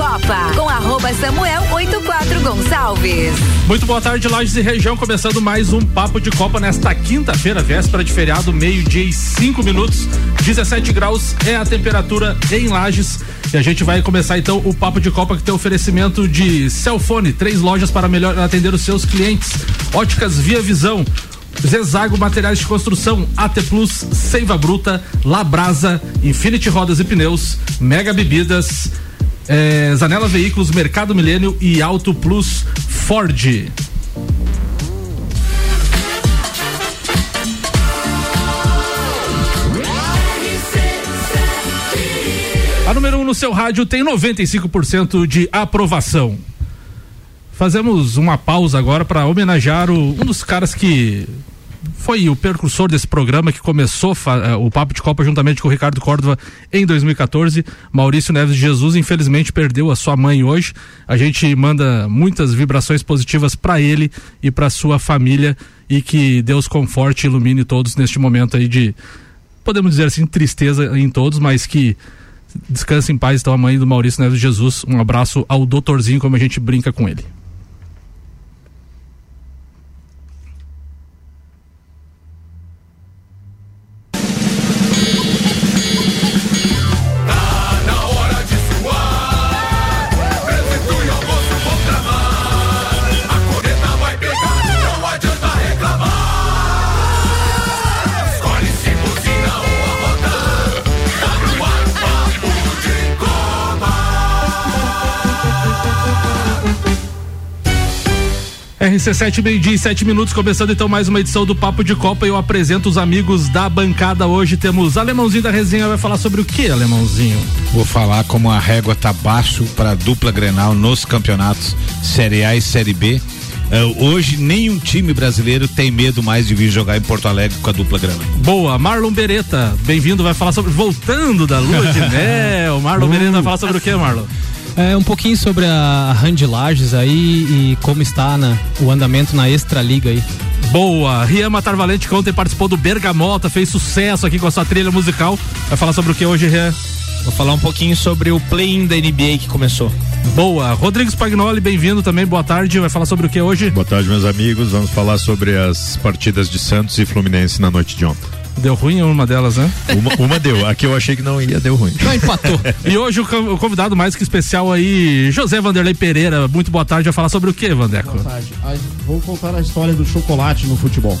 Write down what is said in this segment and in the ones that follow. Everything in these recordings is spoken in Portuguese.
Copa com arroba Samuel 84 Gonçalves. Muito boa tarde, Lages e região, começando mais um Papo de Copa nesta quinta-feira, véspera de feriado, meio-dia e cinco minutos, 17 graus é a temperatura em Lages. E a gente vai começar então o Papo de Copa que tem oferecimento de Celfone, três lojas para melhor atender os seus clientes. Óticas Via Visão, Zezago Materiais de Construção, AT Plus, Seiva Bruta, Labrasa, Infinity Rodas e Pneus, Mega Bebidas, eh, Zanela Veículos, Mercado Milênio e Auto Plus Ford. A número 1 um no seu rádio tem 95% de aprovação. Fazemos uma pausa agora para homenagear o, um dos caras que foi o percursor desse programa que começou uh, o Papo de Copa juntamente com o Ricardo Córdova em 2014. Maurício Neves Jesus, infelizmente, perdeu a sua mãe hoje. A gente manda muitas vibrações positivas para ele e para sua família e que Deus conforte e ilumine todos neste momento aí de, podemos dizer assim, tristeza em todos, mas que descanse em paz então a mãe do Maurício Neves de Jesus. Um abraço ao doutorzinho, como a gente brinca com ele. RC7, meio-dia e sete minutos, começando então mais uma edição do Papo de Copa. Eu apresento os amigos da bancada. Hoje temos Alemãozinho da Resenha. Vai falar sobre o que, Alemãozinho? Vou falar como a régua tá baixo para dupla Grenal nos campeonatos Série A e Série B. Uh, hoje nenhum time brasileiro tem medo mais de vir jogar em Porto Alegre com a dupla Grenal. Boa, Marlon Beretta, bem-vindo, vai falar sobre voltando da lua de mel. Marlon uh. Beretta vai falar sobre o que, Marlon? É, um pouquinho sobre a Randy Lages aí e como está na, o andamento na Extra Liga aí. Boa! Rian Matar Valente, que ontem participou do Bergamota, fez sucesso aqui com a sua trilha musical. Vai falar sobre o que hoje, Rian? Vou falar um pouquinho sobre o play-in da NBA que começou. Boa. Rodrigues Pagnoli, bem-vindo também. Boa tarde. Vai falar sobre o que hoje? Boa tarde, meus amigos. Vamos falar sobre as partidas de Santos e Fluminense na noite de ontem. Deu ruim uma delas, né? Uma, uma deu. Aqui eu achei que não ia, deu ruim. Não, empatou. e hoje o, convidado mais que especial aí, José Vanderlei Pereira. Muito boa tarde. Vai falar sobre o que, Vandeco? Boa tarde. Vou contar a história do chocolate no futebol.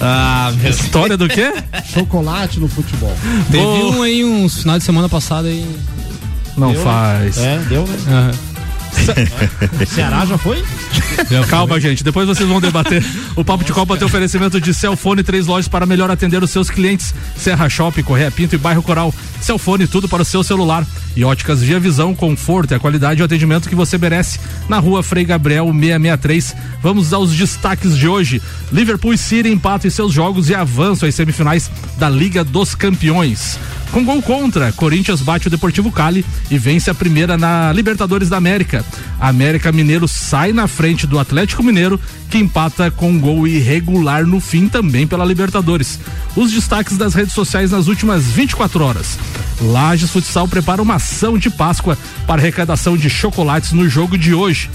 Ah, meu História do quê? chocolate no futebol. Teve um aí uns final de semana passado aí. Não deu, faz. É, deu, né? Uhum. Ceará já foi? Calma, gente. Depois vocês vão debater. O Papo de Copa tem oferecimento de Celfone, três lojas para melhor atender os seus clientes. Serra Shopping, Correia Pinto e Bairro Coral. Celfone, tudo para o seu celular. E óticas Via Visão, conforto e a qualidade e o atendimento que você merece. Na rua Frei Gabriel 663. Vamos aos destaques de hoje. Liverpool e City empatam seus jogos e avançam às semifinais da Liga dos Campeões. Com gol contra, Corinthians bate o Deportivo Cali e vence a primeira na Libertadores da América. América Mineiro sai na frente do Atlético Mineiro, que empata com gol irregular no fim também pela Libertadores. Os destaques das redes sociais nas últimas 24 horas. Lages Futsal prepara uma ação de Páscoa para arrecadação de chocolates no jogo de hoje.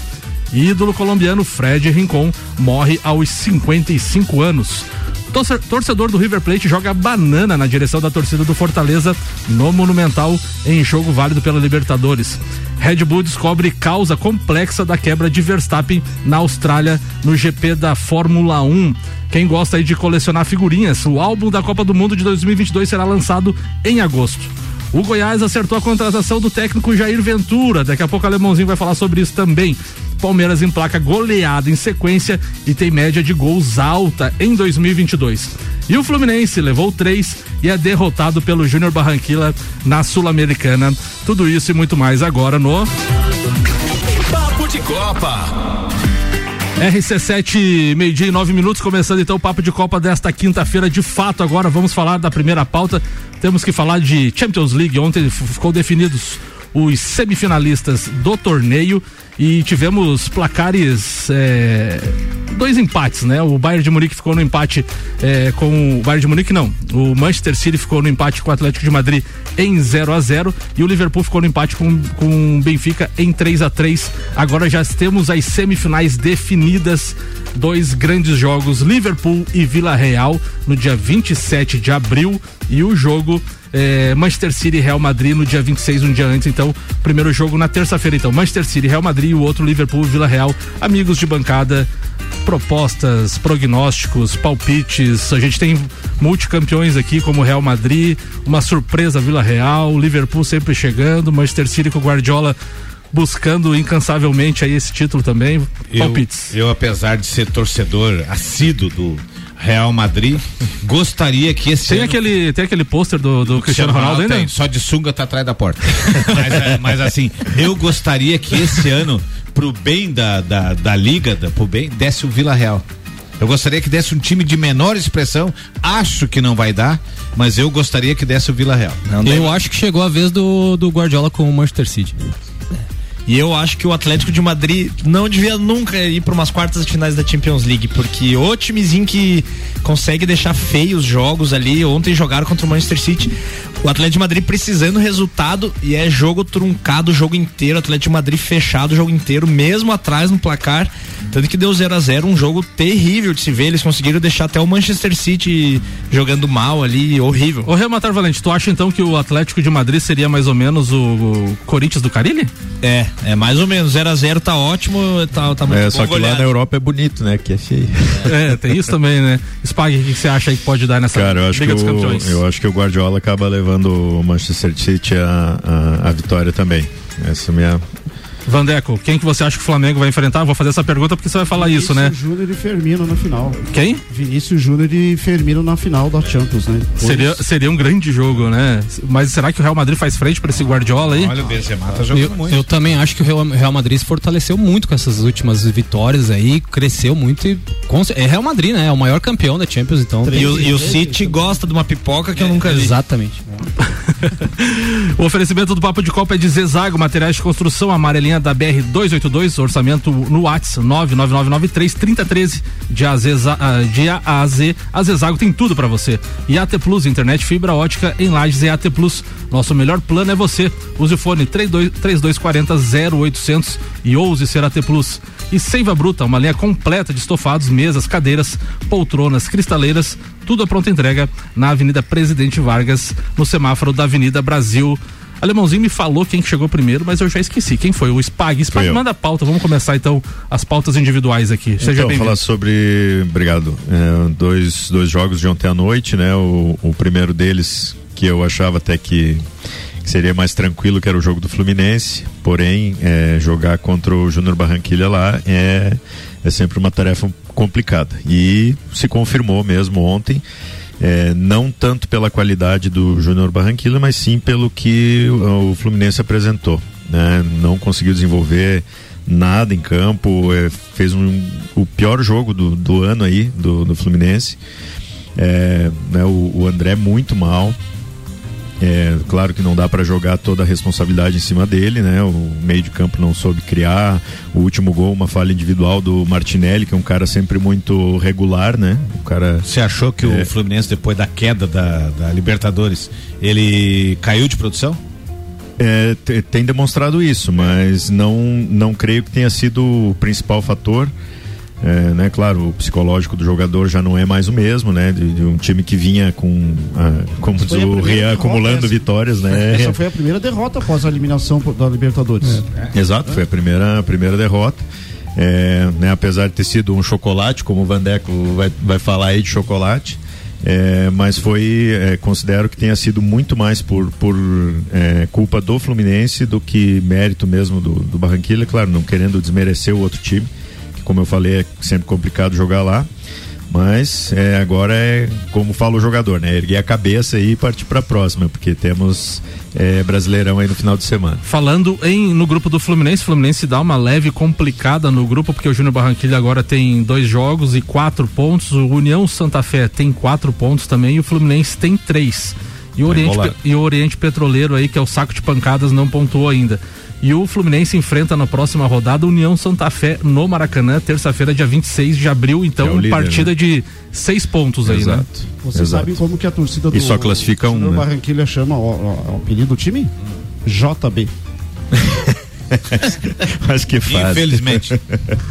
Ídolo colombiano Fred Rincon morre aos 55 anos. Torcedor do River Plate joga banana na direção da torcida do Fortaleza no Monumental em jogo válido pela Libertadores. Red Bull descobre causa complexa da quebra de Verstappen na Austrália no GP da Fórmula 1. Quem gosta aí de colecionar figurinhas, o álbum da Copa do Mundo de 2022 será lançado em agosto. O Goiás acertou a contratação do técnico Jair Ventura. Daqui a pouco o Alemãozinho vai falar sobre isso também. Palmeiras emplaca goleada em sequência e tem média de gols alta em 2022. E o Fluminense levou três e é derrotado pelo Júnior Barranquilla na Sul-Americana. Tudo isso e muito mais agora no Papo de Copa. RC7, meio-dia e nove minutos, começando então o papo de Copa desta quinta-feira. De fato, agora vamos falar da primeira pauta. Temos que falar de Champions League. Ontem ficou definidos os semifinalistas do torneio e tivemos placares é, dois empates, né? O Bayern de Munique ficou no empate é, com o Bayern de Munique não. O Manchester City ficou no empate com o Atlético de Madrid em 0 a 0 e o Liverpool ficou no empate com com o Benfica em 3 a 3. Agora já temos as semifinais definidas. Dois grandes jogos, Liverpool e Vila Real, no dia 27 de abril. E o jogo é, Manchester City e Real Madrid no dia 26, um dia antes. Então, primeiro jogo na terça-feira. Então, Manchester City, Real Madrid e o outro Liverpool Vila Real. Amigos de bancada, propostas, prognósticos, palpites. A gente tem multicampeões aqui, como Real Madrid, uma surpresa Vila Real, Liverpool sempre chegando, Manchester City com o Guardiola buscando incansavelmente aí esse título também. Eu, Palpites. eu, apesar de ser torcedor assíduo do Real Madrid, gostaria que esse Tem ano aquele, tem aquele pôster do, do Cristiano Ronaldo ainda? tem, só de sunga tá atrás da porta. mas, é, mas assim, eu gostaria que esse ano, pro bem da, da, da liga, da, pro bem, desse o Vila Real. Eu gostaria que desse um time de menor expressão. Acho que não vai dar, mas eu gostaria que desse o Vila Real. Eu acho que chegou a vez do, do Guardiola com o Manchester City. E eu acho que o Atlético de Madrid não devia nunca ir para umas quartas de finais da Champions League, porque o timezinho que consegue deixar feios os jogos ali, ontem jogaram contra o Manchester City, o Atlético de Madrid precisando resultado e é jogo truncado o jogo inteiro, o Atlético de Madrid fechado o jogo inteiro, mesmo atrás no placar, tanto que deu 0 a 0 um jogo terrível de se ver, eles conseguiram deixar até o Manchester City jogando mal ali, horrível. Ô Real Matar Valente, tu acha então que o Atlético de Madrid seria mais ou menos o, o Corinthians do Carilli? É, é mais ou menos, 0 a 0 tá ótimo, tá, tá muito É, bom só que lá goleado. na Europa é bonito, né? Que é feio. É, tem isso também, né? Spag, o que você acha aí que pode dar nessa Cara, eu acho, que Liga dos o, Campeões? eu acho que o Guardiola acaba levando o Manchester City a, a vitória também. Essa é a minha. Vandeco, quem que você acha que o Flamengo vai enfrentar? Vou fazer essa pergunta porque você vai falar isso, né? Vinícius Júnior e Firmino na final. Quem? Vinícius Júnior e Firmino na final da Champions, né? Seria, seria um grande jogo, né? Mas será que o Real Madrid faz frente para esse Guardiola aí? Olha, o Benzema tá Eu, jogando muito. eu também acho que o Real, Madrid se fortaleceu muito com essas últimas vitórias aí, cresceu muito e é Real Madrid, né? É o maior campeão da Champions, então. E o, e o City gosta de uma pipoca que eu nunca vi. Exatamente. O oferecimento do Papo de Copa é de Zezago, materiais de construção, amarelinha da BR 282, orçamento no WhatsApp 99993 3013 de A a Z, ah, de A a Zezago tem tudo pra você. E AT Plus, internet fibra ótica em Lages e AT Plus. Nosso melhor plano é você. Use o fone 32, 3240 0800 e ouse ser AT Plus. E Seiva Bruta, uma linha completa de estofados, mesas, cadeiras, poltronas, cristaleiras, tudo a pronta entrega na Avenida Presidente Vargas, no semáforo da Avenida Brasil. Alemãozinho me falou quem que chegou primeiro, mas eu já esqueci. Quem foi? O Spag. Spag, manda a pauta. Vamos começar então as pautas individuais aqui. Seja então, falar sobre. Obrigado. É, dois, dois jogos de ontem à noite, né? O, o primeiro deles, que eu achava até que seria mais tranquilo, que era o jogo do Fluminense. Porém, é, jogar contra o Júnior Barranquilha lá é, é sempre uma tarefa complicada. E se confirmou mesmo ontem. É, não tanto pela qualidade do Júnior Barranquilla, mas sim pelo que o, o Fluminense apresentou. Né? Não conseguiu desenvolver nada em campo, é, fez um, o pior jogo do, do ano aí do, do Fluminense. É, né, o, o André muito mal. É, claro que não dá para jogar toda a responsabilidade em cima dele, né? O meio de campo não soube criar. O último gol, uma falha individual do Martinelli, que é um cara sempre muito regular, né? O cara Você achou que É. o Fluminense, depois da queda da, da Libertadores, ele caiu de produção? É, te- tem demonstrado isso, mas não, não creio que tenha sido o principal fator. É, né, claro, o psicológico do jogador já não é mais o mesmo, né? De, de um time que vinha com, ah, como diz a o Rian, acumulando essa. vitórias, né? Essa foi a primeira derrota após a eliminação da Libertadores. Exato, foi a primeira, a primeira derrota. É, né, apesar de ter sido um chocolate, como o Vandeco vai, vai falar aí de chocolate, é, mas foi, é, considero que tenha sido muito mais por, por é, culpa do Fluminense do que mérito mesmo do, do Barranquilla, claro, não querendo desmerecer o outro time, como eu falei é sempre complicado jogar lá. Mas é, agora é como fala o jogador, né? Erguer a cabeça e partir para a próxima, porque temos é, Brasileirão aí no final de semana. Falando em, no grupo do Fluminense, o Fluminense dá uma leve complicada no grupo, porque o Júnior Barranquilla agora tem dois jogos e quatro pontos. O União Santa Fé tem quatro pontos também e o Fluminense tem três. E o, Tá Oriente, e o Oriente Petroleiro aí, que é o saco de pancadas, não pontuou ainda. E o Fluminense enfrenta na próxima rodada a União Santa Fé no Maracanã, terça-feira, dia 26 de abril. Então, É líder, partida né? de seis pontos aí, né? Exato. Vocês Exato. sabem como que a torcida do E só classifica um, né? Barranquilha chama o, o- o apelido do time? JB. Mas que faz. Infelizmente.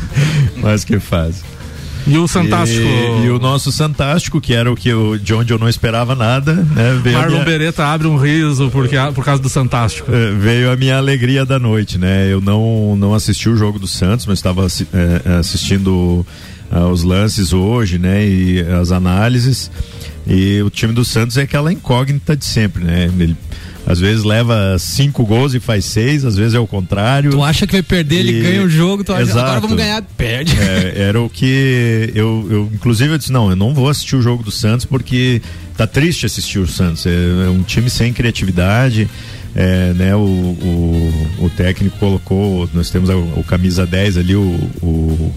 Mas que faz. E o Santástico. E, e o nosso Santástico, que era o que eu, de onde eu não esperava nada, né? Veio Marlon minha- Beretta abre um riso porque, por causa do Santástico. Eh, veio a minha alegria da noite, né? Eu não, não assisti o jogo do Santos, mas estava assi- eh, assistindo ah, os lances hoje, né? E as análises. E o time do Santos é aquela incógnita de sempre, né? Ele às vezes leva cinco gols e faz seis, às vezes é o contrário. Tu acha que vai perder, ele E- ganha o jogo, tu acha, agora vamos ganhar, perde. É, era o que eu, eu, inclusive, eu disse: não, eu não vou assistir o jogo do Santos porque tá triste assistir o Santos. É, é um time sem criatividade. É, né, o, o, o técnico colocou, nós temos o, o camisa 10 ali, o, o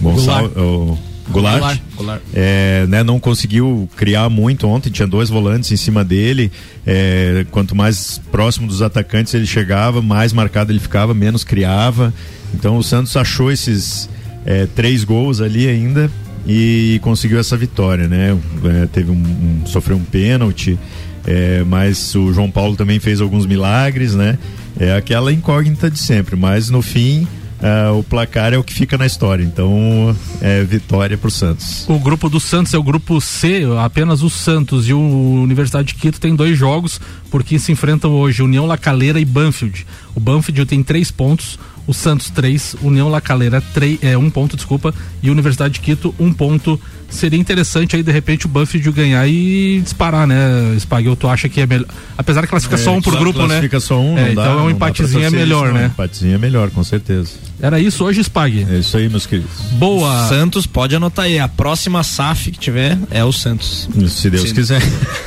Gonçalo, o Goulart, Goulart, Goulart. é, né, não conseguiu criar muito ontem, tinha dois volantes em cima dele. é, quanto mais próximo dos atacantes ele chegava, mais marcado ele ficava, menos criava. Então o Santos achou esses é, três gols ali ainda e conseguiu essa vitória, né? É, teve um, um- sofreu um pênalti, é, mas o João Paulo também fez alguns milagres, né? É aquela incógnita de sempre, mas no fim ah, o placar é o que fica na história. Então é vitória pro Santos. O grupo do Santos é o grupo C, apenas o Santos e o Universidade de Quito tem dois jogos, porque se enfrentam hoje União Lacaleira e Banfield. O Banfield tem três pontos, o Santos três, União Lacaleira três, é, um ponto, desculpa, e Universidade de Quito um ponto. Seria interessante aí, de repente, o Banfield ganhar e disparar, né, Spag? Tu acha que é melhor? Apesar que classifica só um por grupo, né? classifica só um, É, dá, então é um empatezinho é melhor, isso, né? Empatezinho é melhor, com certeza. Era isso hoje, Spag? É isso aí, meus queridos. Boa. Santos, pode anotar aí. A próxima SAF que tiver é o Santos. Se Deus Sim. quiser.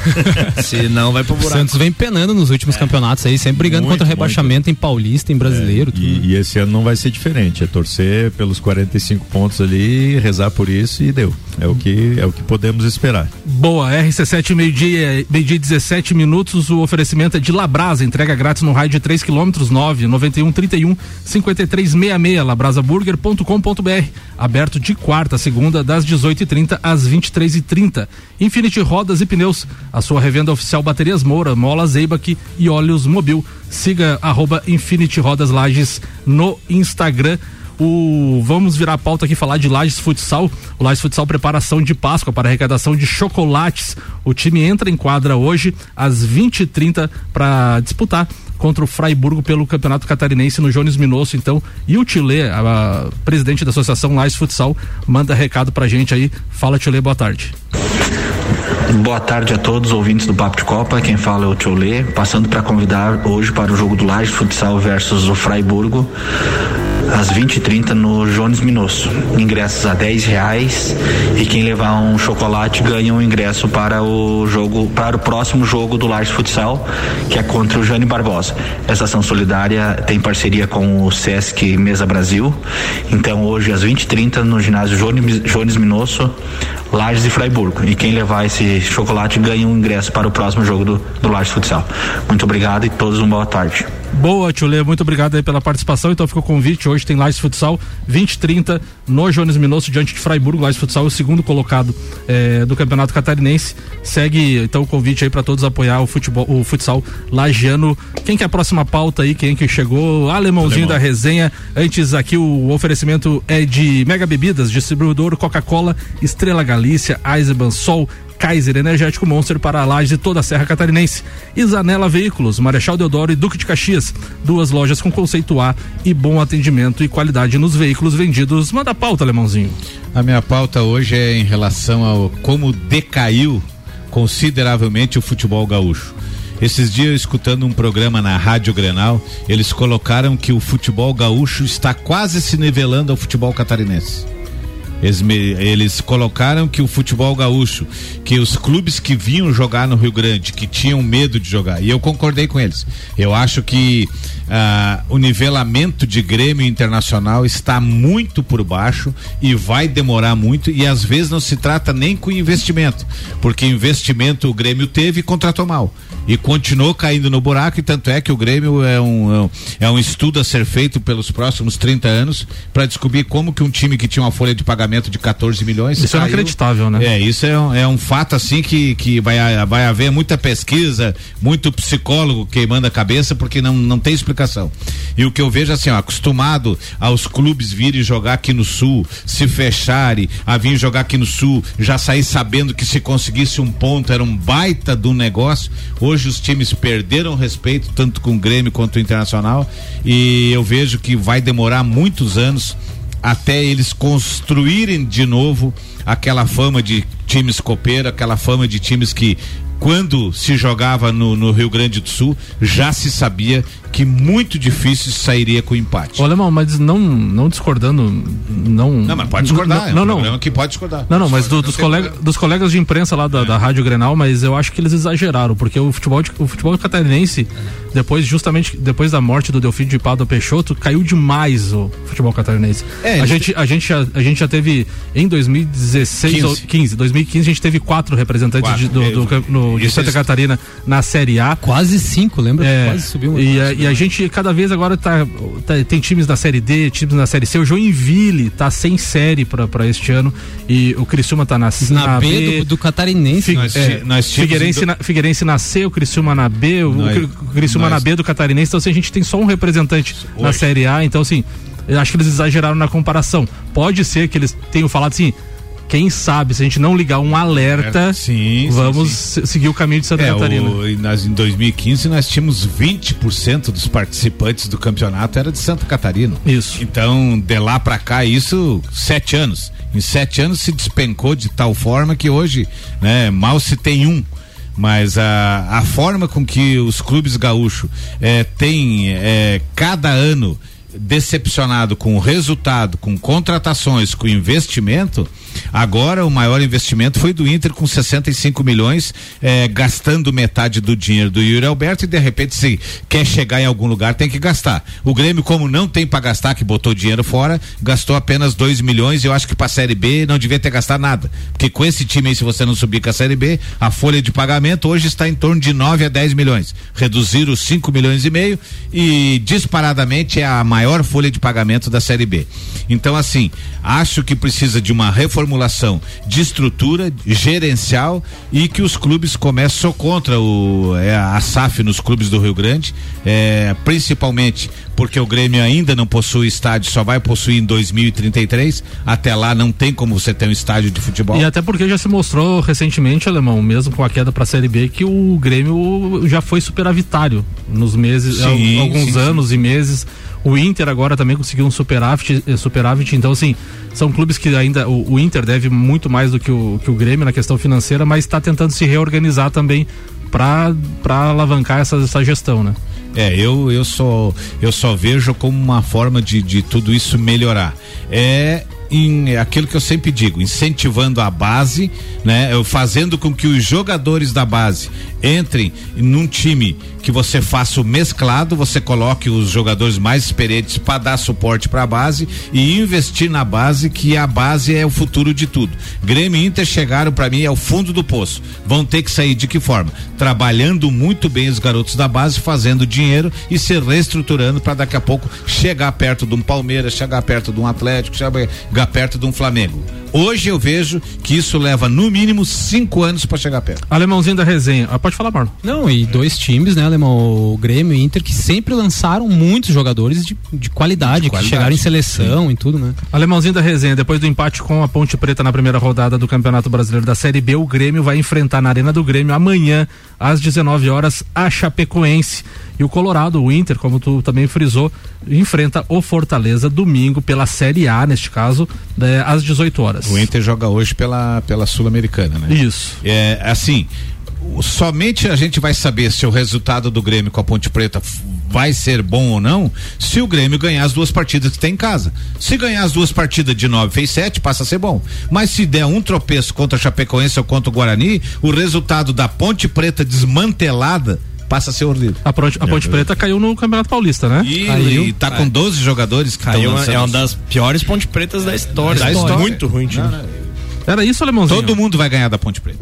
Se não, vai pro O buraco. Santos vem penando nos últimos campeonatos aí, sempre brigando Muito, contra o rebaixamento em paulista, em brasileiro. tudo. E, e esse ano não vai ser diferente. É torcer pelos 45 pontos ali, rezar por isso e deu. É o que, é o que podemos esperar. Boa, RC7 meio-dia, meio-dia e 17 minutos. O oferecimento é de Labrasa, entrega grátis no raio de 3 km 9 91 31 53 66 labrasaburger.com.br. Aberto de quarta a segunda, das 18h30 às 23h30. Infinity Rodas e Pneus, a sua revenda oficial Baterias Moura, Mola Zeibach e Óleos Mobil. Siga arroba Infinity Rodas Lages no Instagram o vamos virar a pauta aqui falar de Lages Futsal. O Lages Futsal preparação de Páscoa para arrecadação de chocolates. O time entra em quadra hoje às 20h30 para disputar contra o Freiburgo pelo Campeonato Catarinense no Jones Minosso, então, e o Tilê, a, a presidente da Associação Lages Futsal, manda recado pra gente aí. Fala, Tilê, boa tarde. Boa tarde a todos os ouvintes do Papo de Copa. Quem fala é o Tcholê, passando para convidar hoje para o jogo do Laje Futsal versus o Freiburgo, às 20h30 no Jones Minosso. Ingressos a 10 reais e quem levar um chocolate ganha um ingresso para o jogo, para o próximo jogo do Laje Futsal, que é contra o Jane Barbosa. Essa ação solidária tem parceria com o Sesc Mesa Brasil. Então hoje às 20h30 no ginásio Jones, Jones Minosso, Lages e Freiburgo. E quem levar esse chocolate ganha um ingresso para o próximo jogo do, do Lages Futsal. Muito obrigado e todos uma boa tarde. Boa, Tchulê, muito obrigado aí pela participação. Então fica o convite. Hoje tem Lages Futsal 20 e 30 no Jones Minosso, diante de Freiburgo. Lages Futsal o segundo colocado eh, do Campeonato Catarinense. Segue então o convite aí para todos apoiar o futebol, o futsal lagiano. Quem que é a próxima pauta aí? Quem que chegou? Alemãozinho Alemão. da resenha. Antes aqui o oferecimento é de Mega Bebidas, distribuidor Coca-Cola, Estrela Galícia, Eisenbahn, Sol. Kaiser Energético Monster para a Laje e toda a Serra Catarinense. Isanela Veículos, Marechal Deodoro e Duque de Caxias. Duas lojas com conceito A e bom atendimento e qualidade nos veículos vendidos. Manda a pauta, Alemãozinho. A minha pauta hoje é em relação ao como decaiu consideravelmente o futebol gaúcho. Esses dias, escutando um programa na Rádio Grenal, eles colocaram que o futebol gaúcho está quase se nivelando ao futebol catarinense. Eles, eles colocaram que o futebol gaúcho, que os clubes que vinham jogar no Rio Grande, que tinham medo de jogar, e eu concordei com eles. Eu acho que ah, o nivelamento de Grêmio Internacional está muito por baixo e vai demorar muito, e às vezes não se trata nem com investimento, porque investimento o Grêmio teve e contratou mal. E continuou caindo no buraco, e tanto é que o Grêmio é um, é um, é um estudo a ser feito pelos próximos 30 anos para descobrir como que um time que tinha uma folha de pagamento de 14 milhões. Isso é caiu. inacreditável, né? É, isso é um, é um fato assim que, que vai, vai haver muita pesquisa, muito psicólogo queimando a cabeça, porque não, não tem explicação. E o que eu vejo assim, ó, acostumado aos clubes virem jogar aqui no sul, se fecharem, a vir jogar aqui no sul, já sair sabendo que se conseguisse um ponto era um baita do negócio. Hoje os times perderam respeito, tanto com o Grêmio quanto o Internacional, e eu vejo que vai demorar muitos anos até eles construírem de novo aquela fama de times copeiro, aquela fama de times que quando se jogava no, no Rio Grande do Sul já se sabia que muito difícil sairia com empate. Ô, Alemão, mas não, não discordando, não... Não, mas pode discordar, é um Não, não, que pode discordar. Não, não, mas do- dos, não colega, dos colegas de imprensa lá da, da Rádio Grenal, mas eu acho que eles exageraram, porque o futebol, de- o futebol catarinense, depois, justamente depois da morte do Delfim de Pado Peixoto, caiu demais o futebol catarinense. É, a, gente, a, gente já, a gente já teve, em 2016 15. ou 15, 2015, a gente teve quatro representantes Quatro. de, do, do, É, no, de Santa Catarina na Série A. Quase cinco, lembra? É, Quase subiu uma e, e a gente cada vez agora tá, tá- tem times da série D, times na série C. O Joinville tá sem série pra, pra este ano e o Criciúma tá na, Na, B, do, do catarinense. Fi- Nós é, nós Figueirense, ido- na, Figueirense na C, o Criciúma na B, o, Nós- o Criciúma nós- na B do Catarinense. Então, assim, a gente tem só um representante na Série A. Então, assim, eu acho que eles exageraram na comparação. Pode ser que eles tenham falado assim. Quem sabe, se a gente não ligar um alerta, É, sim, sim, vamos sim. se- seguir o caminho de Santa É, Catarina. o, e nós, em 2015 nós tínhamos 20% dos participantes do campeonato era de Santa Catarina. Isso. Então, de lá pra cá, isso sete anos. Em sete anos se despencou de tal forma que hoje, né, mal se tem um. Mas a, a forma com que os clubes gaúchos eh, têm eh, cada ano decepcionado com o resultado, com contratações, com investimento, agora o maior investimento foi do Inter com 65 milhões, eh, gastando metade do dinheiro do Yuri Alberto e de repente se quer chegar em algum lugar tem que gastar. O Grêmio, como não tem para gastar, que botou dinheiro fora, gastou apenas 2 milhões e eu acho que para Série B não devia ter gastado nada. Porque com esse time aí, se você não subir com a Série B, a folha de pagamento hoje está em torno de 9 a 10 milhões. Reduziram os 5 milhões e meio e disparadamente é a maior folha de pagamento da Série B. Então, assim, acho que precisa de uma reformulação de estrutura gerencial e que os clubes comecem sou contra o é, a SAF nos clubes do Rio Grande, é, principalmente porque o Grêmio ainda não possui estádio, só vai possuir em 2033. Até lá não tem como você ter um estádio de futebol. E até porque já se mostrou recentemente, Alemão, mesmo com a queda para a Série B, que o Grêmio já foi superavitário nos meses, Sim, al- alguns sim, anos e meses. O Inter agora também conseguiu um superávit, eh, superávit então assim, são clubes que ainda, o, o Inter deve muito mais do que o, que o Grêmio na questão financeira, mas está tentando se reorganizar também para alavancar essa, essa gestão, né? É, eu, eu só eu só vejo como uma forma de, de tudo isso melhorar. É em é aquilo que eu sempre digo, incentivando a base, né? Eu fazendo com que os jogadores da base entrem num time que você faça o mesclado, você coloque os jogadores mais experientes para dar suporte para a base e investir na base, que a base é o futuro de tudo. Grêmio e Inter chegaram para mim ao fundo do poço. Vão ter que sair de que forma? Trabalhando muito bem os garotos da base, fazendo dinheiro e se reestruturando para daqui a pouco chegar perto de um Palmeiras, chegar perto de um Atlético, chegar perto de um Flamengo. Hoje eu vejo que isso leva no mínimo cinco anos para chegar perto. Alemãozinho da resenha. Ah, pode falar, Marlon. Não, e dois times, né, Alemão? O Grêmio e Inter, que sempre lançaram muitos jogadores de, de qualidade, De que qualidade, chegaram em seleção e tudo, né? Alemãozinho da resenha, depois do empate com a Ponte Preta na primeira rodada do Campeonato Brasileiro da Série B, o Grêmio vai enfrentar na Arena do Grêmio amanhã, às 19 horas, a Chapecoense. E o Colorado, o Inter, como tu também frisou, enfrenta o Fortaleza domingo pela Série A, neste caso, né, às 18 horas. O Inter joga hoje pela, pela Sul-Americana, né? Isso. É, assim, somente a gente vai saber se o resultado do Grêmio com a Ponte Preta vai ser bom ou não se o Grêmio ganhar as duas partidas que tem em casa. Se ganhar as duas partidas de nove fez sete, passa a ser bom. Mas se der um tropeço contra a Chapecoense ou contra o Guarani, o resultado da Ponte Preta desmantelada passa a ser horrível. A, Ponte, a Ponte Preta caiu no Campeonato Paulista, né? E, Caiu. e tá com 12 jogadores que Caiu é uma das piores ponte pretas da história. Da história. Muito ruim, time. Era isso, Alemãozinho? Todo mundo vai ganhar da Ponte Preta.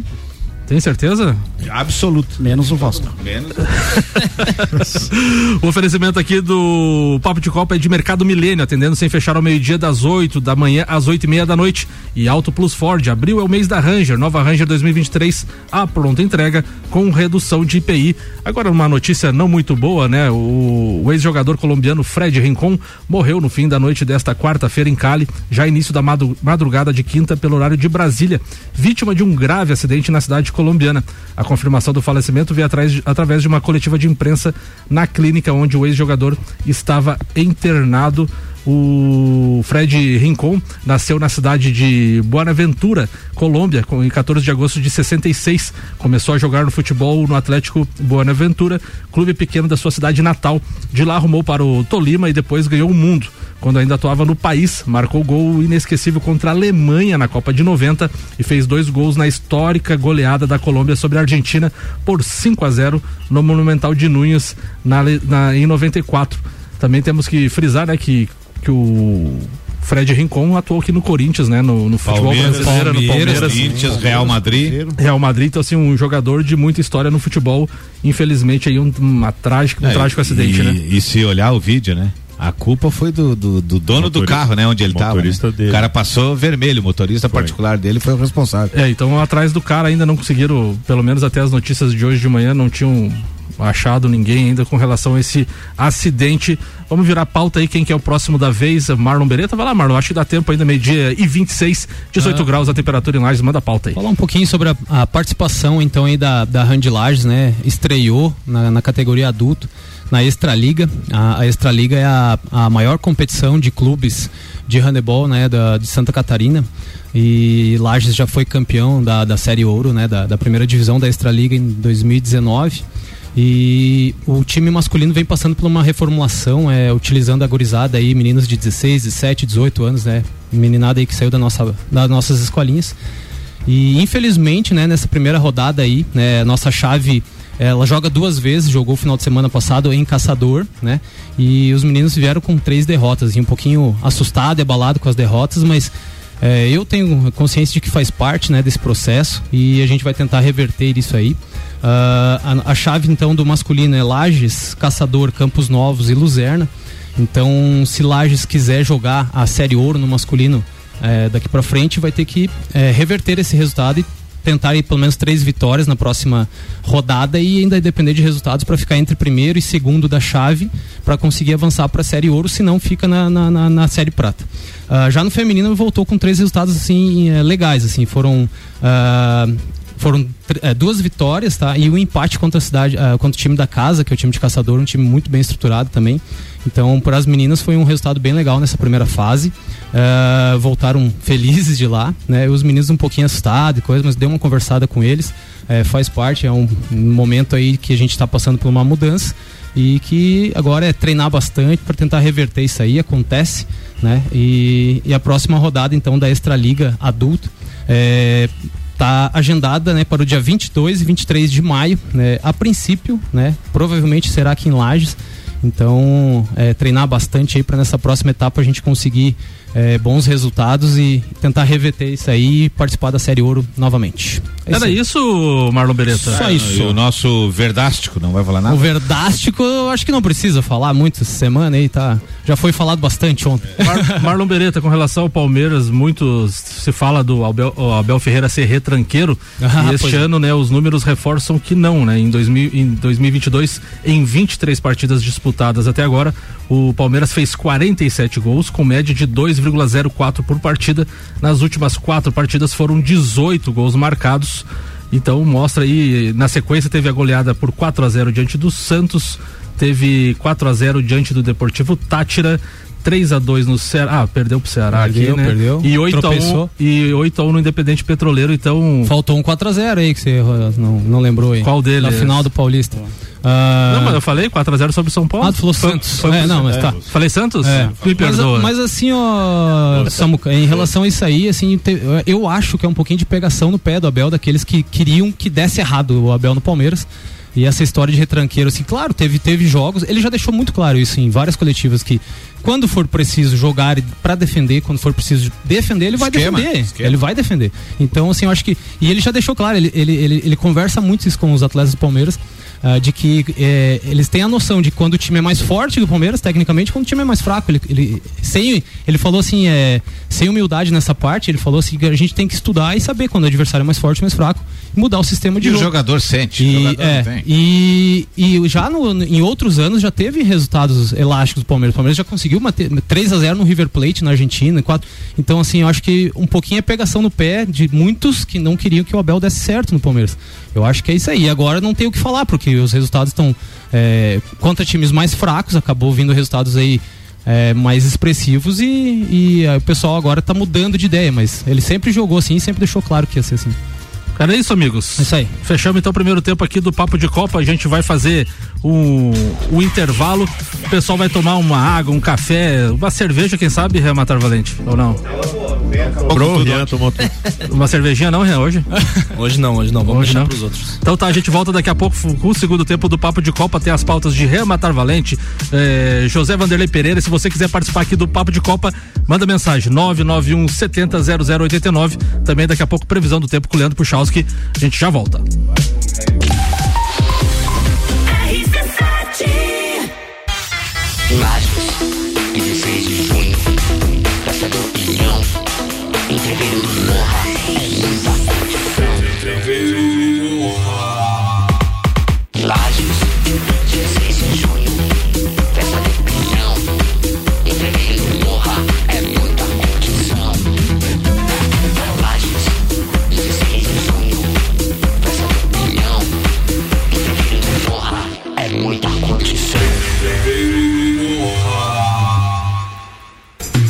Tem certeza? Absoluto. Menos o Vasco. Menos. O oferecimento aqui do Papo de Copa é de Mercado Milênio, atendendo sem fechar ao meio-dia, das 8 da manhã às 8 e meia da noite. E Auto Plus Ford, abril é o mês da Ranger, nova Ranger 2023, a pronta entrega com redução de IPI. Agora, uma notícia não muito boa, né? O, o ex-jogador colombiano Fred Rincon morreu no fim da noite desta quarta-feira em Cali, já início da madrugada de quinta, pelo horário de Brasília, vítima de um grave acidente na cidade colombiana. A confirmação do falecimento veio atrás através de uma coletiva de imprensa na clínica onde o ex-jogador estava internado. O Fred Rincon nasceu na cidade de Buenaventura, Colômbia, em 14 de agosto de 66. Começou a jogar no futebol no Atlético Buenaventura, clube pequeno da sua cidade natal. De lá arrumou para o Tolima e depois ganhou o mundo. Quando ainda atuava no país, marcou gol inesquecível contra a Alemanha na Copa de 90 e fez dois gols na histórica goleada da Colômbia sobre a Argentina por 5 a 0 no Monumental de Núñez na, na- em 94. Também temos que frisar, né, que, que o Fred Rincon atuou aqui no Corinthians, né, no, no futebol Palmeiras, brasileiro, no Palmeiras, Palmeiras, Corinthians, Real Madrid. Real Madrid, então assim, um jogador de muita história no futebol, infelizmente aí um, uma trágica, um É, trágico acidente, e, né? E se olhar o vídeo, né? A culpa foi do, do, do dono do Motorista- carro, né? Onde ele estava. motorista dele. O cara passou vermelho, o motorista particular dele foi o responsável. É, então atrás do cara ainda não conseguiram, pelo menos até as notícias de hoje de manhã, não tinham achado ninguém ainda com relação a esse acidente. Vamos virar pauta aí, quem que é o próximo da vez? Marlon Beretta? Vai lá, Marlon, acho que dá tempo ainda, meio-dia e 26, 18 Ah. graus a temperatura em Lages, manda a pauta aí. Falar um pouquinho sobre a, a participação então aí da, da Hand Lages, né? Estreou na, na categoria adulto na Extraliga. A, a Extraliga é a, a maior competição de clubes de handebol, né? Da, de Santa Catarina. E Lages já foi campeão da, da Série Ouro, né? Da, da primeira divisão da Extraliga em 2019. E o time masculino vem passando por uma reformulação, é, utilizando a gurizada aí, meninos de 16, 17, 18 anos, né? Meninada aí que saiu da nossa, das nossas escolinhas. E infelizmente, né, nessa primeira rodada aí, né, nossa chave ela joga duas vezes, jogou o final de semana passado em Caçador, né? E os meninos vieram com três derrotas, um pouquinho assustado abalado com as derrotas, mas é, eu tenho consciência de que faz parte né, desse processo e a gente vai tentar reverter isso aí. Ah, a, a chave então do masculino é Lages, Caçador, Campos Novos e Luzerna. Então, se Lages quiser jogar a Série Ouro no masculino é, daqui para frente, vai ter que é, reverter esse resultado e tentar aí pelo menos três vitórias na próxima rodada e ainda depender de resultados para ficar entre primeiro e segundo da chave para conseguir avançar para a série ouro, senão fica na, na, na, na série prata. Ah, já no feminino voltou com três resultados assim eh, legais, assim foram ah, foram eh, duas vitórias, tá? E um empate contra a cidade, ah, contra o time da casa, que é o time de caçador, um time muito bem estruturado também. Então, para as meninas foi um resultado bem legal nessa primeira fase. Ah, voltaram felizes de lá, né? Os meninos um pouquinho assustados e coisa, mas deu uma conversada com eles. Eh, faz parte, é um momento aí que a gente está passando por uma mudança e que agora é treinar bastante para tentar reverter isso aí. Acontece, né? E, e a próxima rodada então da Extraliga adulto é, tá agendada né, para o dia 22 e 23 de maio, né, a princípio, né, provavelmente será aqui em Lages. Então, é, treinar bastante aí para nessa próxima etapa a gente conseguir é, bons resultados e tentar reverter isso aí e participar da Série Ouro novamente. É Era aí. isso, Marlon Beretta? Só isso. E o nosso verdástico não vai falar nada? O Verdástico, eu acho que não precisa falar muito essa semana aí, tá? Já foi falado bastante ontem. Mar- Marlon Beretta, com relação ao Palmeiras, muito se fala do Abel, o Abel Ferreira ser retranqueiro. Ah, e este é. ano, né, os números reforçam que não, né? Em, 2000, em 2022, em 23 partidas disputadas até agora, o Palmeiras fez 47 gols, com média de 2,04 por partida. Nas últimas quatro partidas foram 18 gols marcados. Então mostra aí, na sequência teve a goleada por 4 a 0 diante do Santos teve 4 a 0 diante do Deportivo Tátira. 3 a 2 no Ceará. Ah, perdeu pro Ceará Perdeu, aqui, né? perdeu. E 8 a 1 Tropeçou. e 8 a 1 no Independente Petroleiro, então Faltou um 4x0 aí que você uh, não, não lembrou aí. Qual deles? Na final do Paulista. Ah, Não, mas eu falei 4 a 0 sobre o São Paulo. Ah, tu falou Foi- Santos. foi- é, não, mas tá. Falei Santos? É. Me Mas, perdoa. mas assim, ó, Samuca, em relação a isso aí, assim, te- eu acho que é um pouquinho de pegação no pé do Abel, daqueles que queriam que desse errado o Abel no Palmeiras. E essa história de retranqueiro, assim, claro, teve, teve jogos, ele já deixou muito claro isso em várias coletivas, que quando for preciso jogar para defender, quando for preciso defender, ele vai Esquema, defender. esquema. Ele vai defender. Então, assim, eu acho que. E ele já deixou claro, ele, ele, ele, ele conversa muito isso com os atletas do Palmeiras. ah, de que eh, eles têm a noção de quando o time é mais forte que o Palmeiras, tecnicamente, quando o time é mais fraco. Ele, ele, sem, ele falou assim, é, sem humildade nessa parte, ele falou assim que a gente tem que estudar e saber quando o adversário é mais forte ou mais fraco mudar o sistema de E o jogo. jogador sente. o E, jogador é, e, e já no- em outros anos já teve resultados elásticos do Palmeiras. O Palmeiras já conseguiu manter 3 a 0 no River Plate na Argentina, 4. Então assim, eu acho que um pouquinho é pegação no pé de muitos que não queriam que o Abel desse certo no Palmeiras. Eu acho que é isso aí. E Agora não tem o que falar porque os resultados estão é, contra times mais fracos, acabou vindo resultados aí é, mais expressivos e, e aí o pessoal agora tá mudando de ideia, mas ele sempre jogou assim e sempre deixou claro que ia ser assim. Cara, é isso, amigos. É isso aí. Fechamos então o primeiro tempo aqui do Papo de Copa. A gente vai fazer um, um intervalo. O pessoal vai tomar uma água, um café, uma cerveja, quem sabe, Real Matar Valente? Ou não? Pro, Rian tomou tudo. Uma cervejinha não, Real, hoje? Hoje não, hoje não. Vamos Hoje deixar não. pros outros. Então tá, a gente volta daqui a pouco com o segundo tempo do Papo de Copa. Tem as pautas de Real Matar Valente, eh, José Vanderlei Pereira. Se você quiser participar aqui do Papo de Copa, manda mensagem 991 70 0089. Também daqui a pouco previsão do tempo com o Leandro Puchalski. A gente já volta. Lajes,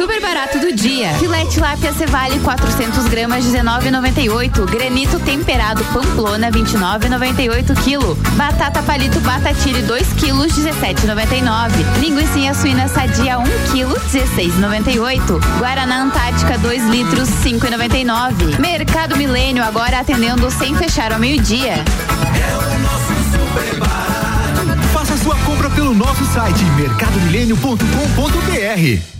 Super barato do dia. Filé tilápia Cevale 400 gramas 19,98. Granito temperado Pamplona 29,98 kg. Batata palito Batatile 2 kg 17,99. Linguiça suína sadia 1 kg 16,98. Guaraná Antártica 2 litros 5,99. Mercado Milênio agora atendendo sem fechar ao meio-dia. Faça sua compra pelo nosso site mercadomilênio.com.br.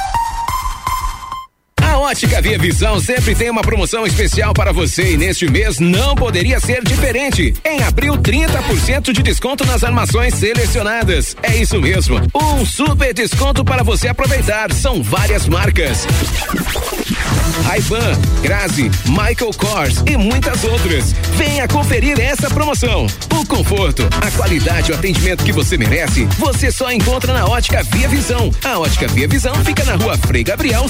Ótica Via Visão sempre tem uma promoção especial para você e neste mês não poderia ser diferente. Em abril, 30% de desconto nas armações selecionadas. É isso mesmo, um super desconto para você aproveitar. São várias marcas. Ray-Ban, Grazi, Michael Kors e muitas outras. Venha conferir essa promoção. O conforto, a qualidade e o atendimento que você merece, você só encontra na Ótica Via Visão. A Ótica Via Visão fica na rua Frei Gabriel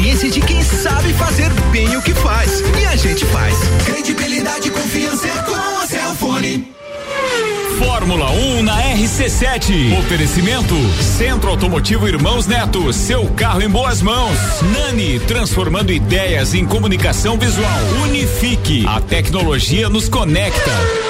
Experiência de quem sabe fazer bem o que faz. E a gente faz. Credibilidade e confiança é com a Cellfone. Fórmula 1 na RC7. Oferecimento Centro Automotivo Irmãos Neto. Seu carro em boas mãos. Nani, transformando ideias em comunicação visual. Unifique. A tecnologia nos conecta.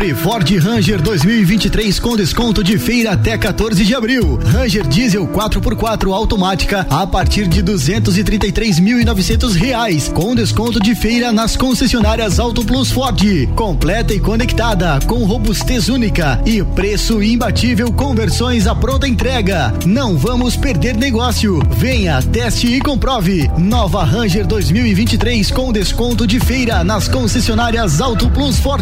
Ford Ranger 2023 com desconto de feira até 14 de abril. Ranger Diesel 4x4 automática a partir de 233.900 reais, com desconto de feira nas concessionárias Auto Plus Ford. Completa e conectada, com robustez única e preço imbatível com versões à pronta entrega. Não vamos perder negócio. Venha, teste e comprove. Nova Ranger 2023 com desconto de feira nas concessionárias Auto Plus Ford.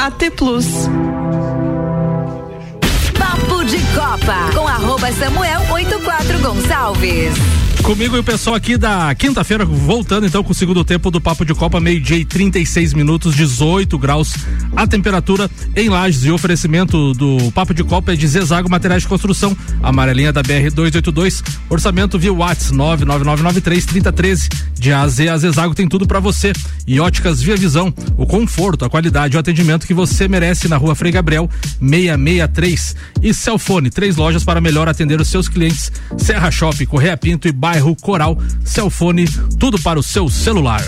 AT Plus. Papo de Copa com arroba Samuel 84 Gonçalves. Comigo e o pessoal aqui da quinta-feira, voltando então com o segundo tempo do Papo de Copa, meio-dia e 36 minutos, 18 graus a temperatura em Lages e oferecimento do Papo de Copa é de Zezago Materiais de Construção, amarelinha da BR 282, orçamento via Whats 99993 3013. De A a Zezago tem tudo para você. E óticas Via Visão, o conforto, a qualidade e o atendimento que você merece na rua Frei Gabriel 663. E Celfone, três lojas para melhor atender os seus clientes: Serra Shopping, Correia Pinto e bairro Coral. Celfone, tudo para o seu celular.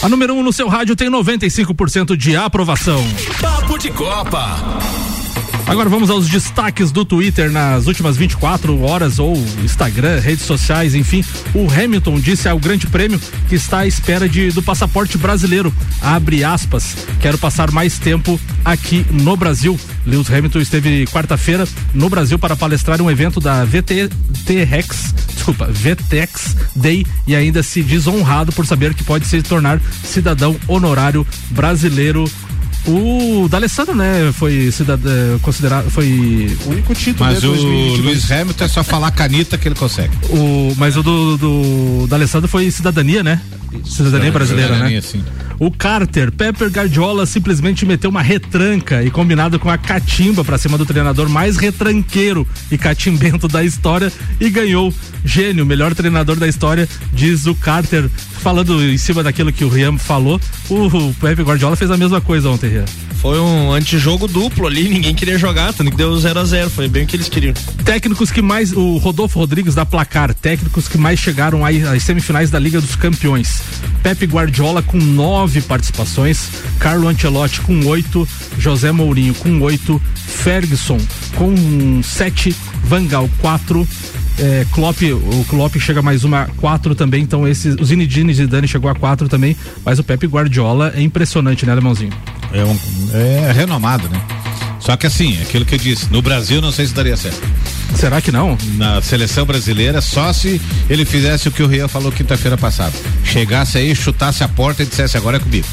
A número 1 um no seu rádio tem 95% de aprovação. Papo de Copa. Agora vamos aos destaques do Twitter nas últimas 24 horas ou Instagram, redes sociais, enfim. O Hamilton disse ao Grande Prêmio que está à espera de, do passaporte brasileiro. Abre aspas. Quero passar mais tempo aqui no Brasil. Lewis Hamilton esteve quarta-feira no Brasil para palestrar um evento da VT Rex, desculpa, VTEX Day e ainda se diz honrado por saber que pode se tornar cidadão honorário brasileiro o D'Alessandro, né, foi cidadão, considerado, foi o único título Mas de o 2022. Luiz Hamilton é só falar canita que ele consegue. o, mas o do, do D'Alessandro foi cidadania, né? Cidadania brasileira, Cidadania, né? sim. O Carter, Pepper Guardiola simplesmente meteu uma retranca e combinado com a catimba pra cima do treinador mais retranqueiro e catimbento da história e ganhou. Gênio, melhor treinador da história, diz o Carter. Falando em cima daquilo que o Riam falou, o, Pep Guardiola fez a mesma coisa ontem, Riam. Foi um antijogo duplo ali, ninguém queria jogar, tanto que deu 0 a 0 foi bem o que eles queriam. Técnicos que mais. O Rodolfo Rodrigues da Placar, técnicos que mais chegaram aí às semifinais da Liga dos Campeões. Pepe Guardiola com nove participações, Carlo Ancelotti com oito, José Mourinho com oito, Ferguson com sete, Vangal quatro. É, Klopp, o Klopp chega mais uma quatro também, então esses, o Zinedine Zidane chegou a quatro também, mas o Pepe Guardiola é impressionante, né, Alemãozinho? É, um, é renomado, né? Só que assim, aquilo que eu disse, no Brasil não sei se daria certo. Será que não? Na seleção brasileira, só se ele fizesse o que o Rian falou quinta-feira passada. Chegasse aí, chutasse a porta e dissesse agora é comigo.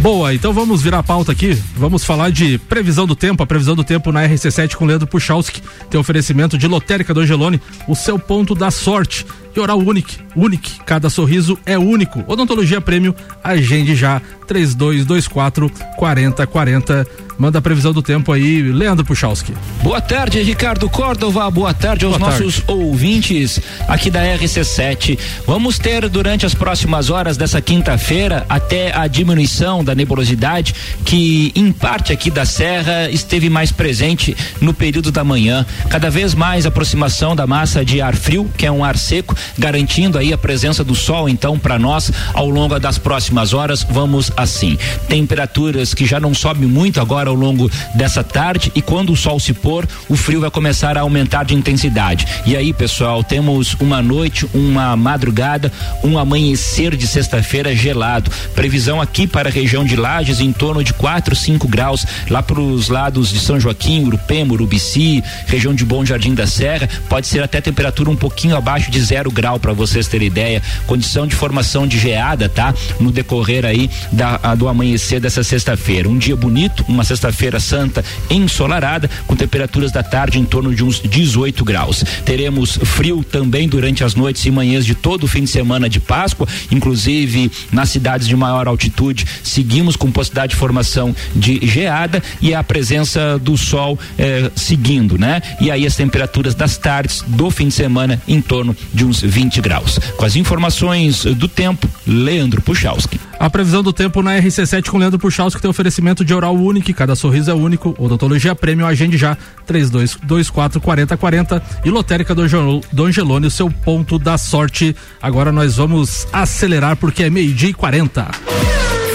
Boa, então vamos virar a pauta aqui. Vamos falar de previsão do tempo. A previsão do tempo na RC7 com Leandro Puchalski. Tem oferecimento de Lotérica do Angelone, o seu ponto da sorte. E Oral Unique, Unique, cada sorriso é único. Odontologia Prêmio, agende já 3224 4040. Manda a previsão do tempo aí, Leandro Puchalski. Boa tarde, Ricardo Córdova. Boa tarde aos Boa tarde. nossos ouvintes aqui da RC7. Vamos ter durante as próximas horas dessa quinta-feira até a diminuição da nebulosidade que em parte aqui da serra esteve mais presente no período da manhã. Cada vez mais aproximação da massa de ar frio, que é um ar seco, garantindo aí a presença do sol então para nós ao longo das próximas horas. Vamos assim. Temperaturas que já não sobem muito agora ao longo dessa tarde e quando o sol se pôr, o frio vai começar a aumentar de intensidade. E aí, pessoal, temos uma noite, uma madrugada, um amanhecer de sexta-feira gelado. Previsão aqui para a região de Lages em torno de 4, 5 graus, lá para os lados de São Joaquim, Urupema, Urubici, região de Bom Jardim da Serra, pode ser até temperatura um pouquinho abaixo de zero grau para vocês terem ideia. Condição de formação de geada, tá? No decorrer aí da, do amanhecer dessa sexta-feira. Um dia bonito, uma sexta-feira santa ensolarada, com temperaturas da tarde em torno de uns 18 graus. Teremos frio também durante as noites e manhãs de todo o fim de semana de Páscoa, inclusive nas cidades de maior altitude, seguimos com possibilidade de formação de geada e a presença do sol eh, seguindo, né? E aí as temperaturas das tardes do fim de semana em torno de uns 20 graus. Com as informações do tempo, Leandro Puchalski. A previsão do tempo na RC7 com Leandro Puchalski tem oferecimento de oral único, cada sorriso é único. Odontologia Prêmio, agende já 3224 4040 e Lotérica do Angelo- do Angelone, o seu ponto da sorte. Agora nós vamos acelerar porque é meio-dia e 40.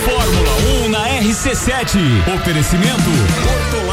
Fórmula 1 na RC7. Oferecimento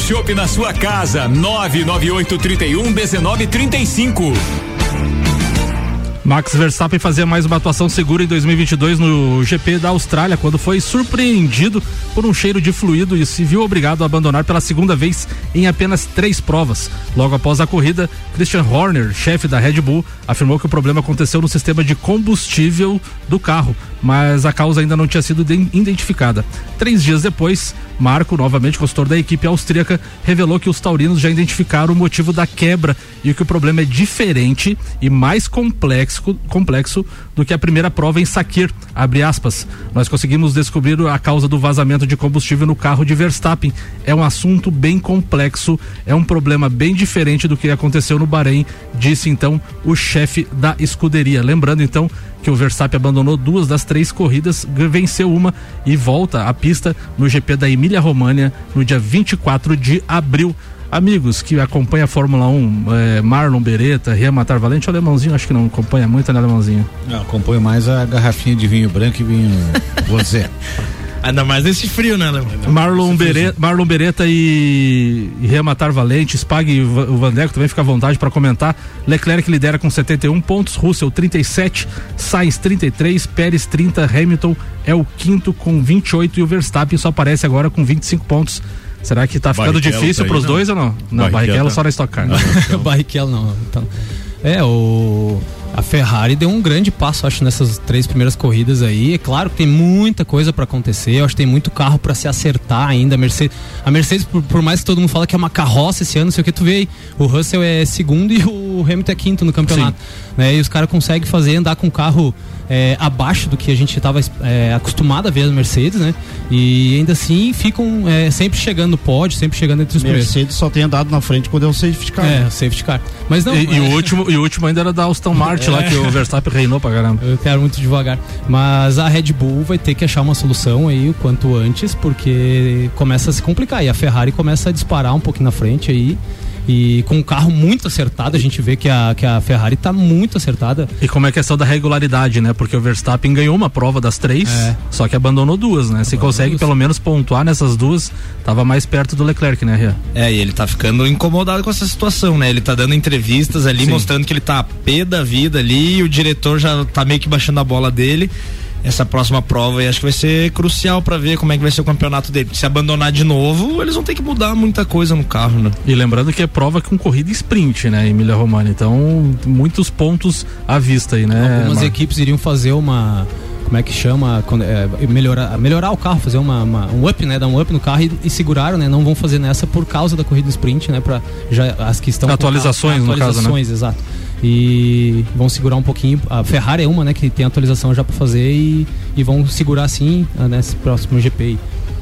shopping na sua casa. 99831 1935. Max Verstappen fazia mais uma atuação segura em 2022 no GP da Austrália, quando foi surpreendido por um cheiro de fluido e se viu obrigado a abandonar pela segunda vez em apenas três provas. Logo após a corrida, Christian Horner, chefe da Red Bull, afirmou que o problema aconteceu no sistema de combustível do carro, mas a causa ainda não tinha sido ident- identificada. Três dias depois, Marco, novamente consultor da equipe austríaca, revelou que os taurinos já identificaram o motivo da quebra e que o problema é diferente e mais complexo, complexo do que a primeira prova em Sakir. Nós conseguimos descobrir a causa do vazamento de combustível no carro de Verstappen. É um assunto bem complexo, é um problema bem diferente do que aconteceu no Bahrein, disse então o chefe da escuderia. Lembrando então que o Verstappen abandonou duas das três corridas, venceu uma e volta à pista no GP da Emília-România no dia 24 de abril. Amigos que acompanham a Fórmula 1, eh, Marlon Beretta, Rian Matar Valente, o alemãozinho acho que não acompanha muito, né, alemãozinho? Não, acompanho mais a garrafinha de vinho branco e vinho rosé. Ainda mais nesse frio, né, Léo? Marlon, Bere, Marlon Beretta e, e Rian Matar Valente, Spag e o Vandeco também fica à vontade para comentar. Leclerc lidera com 71 pontos, Russell 37, Sainz 33, Pérez 30, Hamilton é o quinto com 28 e o Verstappen só aparece agora com 25 pontos. Será que tá ficando Barrichello difícil tá aí, pros não? dois ou não? Não, Barrichello Barrichello tá- só na Stock Car. Barrichello não. Então, é, o. A Ferrari deu um grande passo, acho, nessas três primeiras corridas aí. É claro que tem muita coisa pra acontecer. Eu acho que tem muito carro pra se acertar ainda. A Mercedes, a Mercedes por, por mais que todo mundo fala que é uma carroça esse ano, não sei o que tu vê aí. O Russell é segundo e o Hamilton é quinto no campeonato. Né? E os caras conseguem fazer andar com o carro é, abaixo do que a gente estava acostumado a ver a Mercedes, né? E ainda assim ficam é, sempre chegando no pódio, sempre chegando entre os primeiros. Mercedes só tem andado na frente quando é o safety car. É, o safety car. Mas não. e, e é- o último, e o último ainda era da Aston Martin lá, É. que o Verstappen reinou pra caramba. Eu quero muito devagar. Mas a Red Bull vai ter que achar uma solução aí o quanto antes, porque começa a se complicar. E a Ferrari começa a disparar um pouquinho na frente aí. E com um carro muito acertado, a gente vê que a, que a Ferrari está muito acertada. E como é questão da regularidade, né? Porque o Verstappen ganhou uma prova das três, É. só que abandonou duas, né? Se consegue pelo menos pontuar nessas duas, tava mais perto do Leclerc, né, Ria? É, e ele tá ficando incomodado com essa situação, né? Ele tá dando entrevistas ali, Sim. mostrando que ele tá a pé da vida ali, e o diretor já tá meio que baixando a bola dele. Essa próxima prova aí acho que vai ser crucial pra ver como é que vai ser o campeonato dele. Se abandonar de novo, eles vão ter que mudar muita coisa no carro, né? E lembrando que é prova com corrida sprint, né, Emília Romana? Então, muitos pontos à vista aí, né? Algumas Marco? equipes iriam fazer uma. Como é que chama? Quando, é, melhorar, melhorar o carro, fazer uma, uma- um up, né? Dar um up no carro e, e seguraram, né? Não vão fazer nessa por causa da corrida sprint, né? Pra já, as que estão. Atualizações, carro- no caso, né? Atualizações, exato. E vão segurar um pouquinho. A Ferrari é uma, né? Que tem atualização já pra fazer e, e vão segurar assim nesse próximo GP.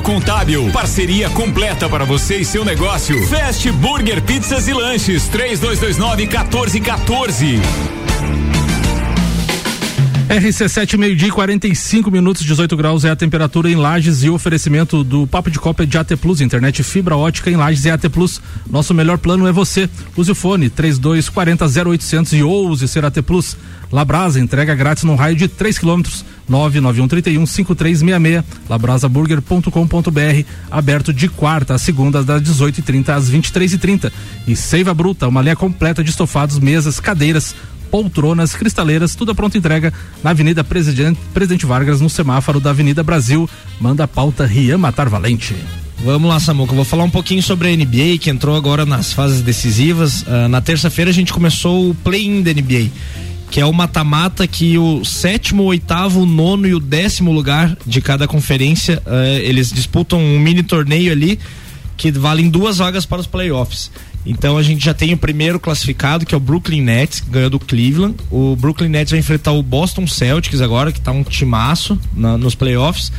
Contábil, parceria completa para você e seu negócio. Fast Burger Pizzas e Lanches, 3229 1414. RC7, meio-dia e 45 minutos, 18 graus é a temperatura em Lages e o oferecimento do Papo de Copa é de AT Plus, internet fibra ótica em Lages é AT Plus. Nosso melhor plano é você. Use o fone 3240 0800 e ouse ser AT Plus. Labrasa, entrega grátis num raio de 3 quilômetros. 99131 5366. Labrasaburger.com.br. Aberto de quarta a segunda, das 18h30 às 23h30. E Seiva Bruta, uma linha completa de estofados, mesas, cadeiras, poltronas, cristaleiras, tudo a pronta entrega na Avenida Presidente, Presidente Vargas, no semáforo da Avenida Brasil. Manda a pauta Rian Matar Valente. Vamos lá, Samuca. Vou falar um pouquinho sobre a NBA, que entrou agora nas fases decisivas. Ah, na terça-feira a gente começou o play-in da NBA, que é o mata-mata que o sétimo, o oitavo, o nono e o décimo lugar de cada conferência eh, eles disputam um mini torneio ali que valem duas vagas para os playoffs. Então a gente já tem o primeiro classificado, que é o Brooklyn Nets, que ganhou do Cleveland. O Brooklyn Nets vai enfrentar o Boston Celtics agora, que tá um timaço na- nos playoffs.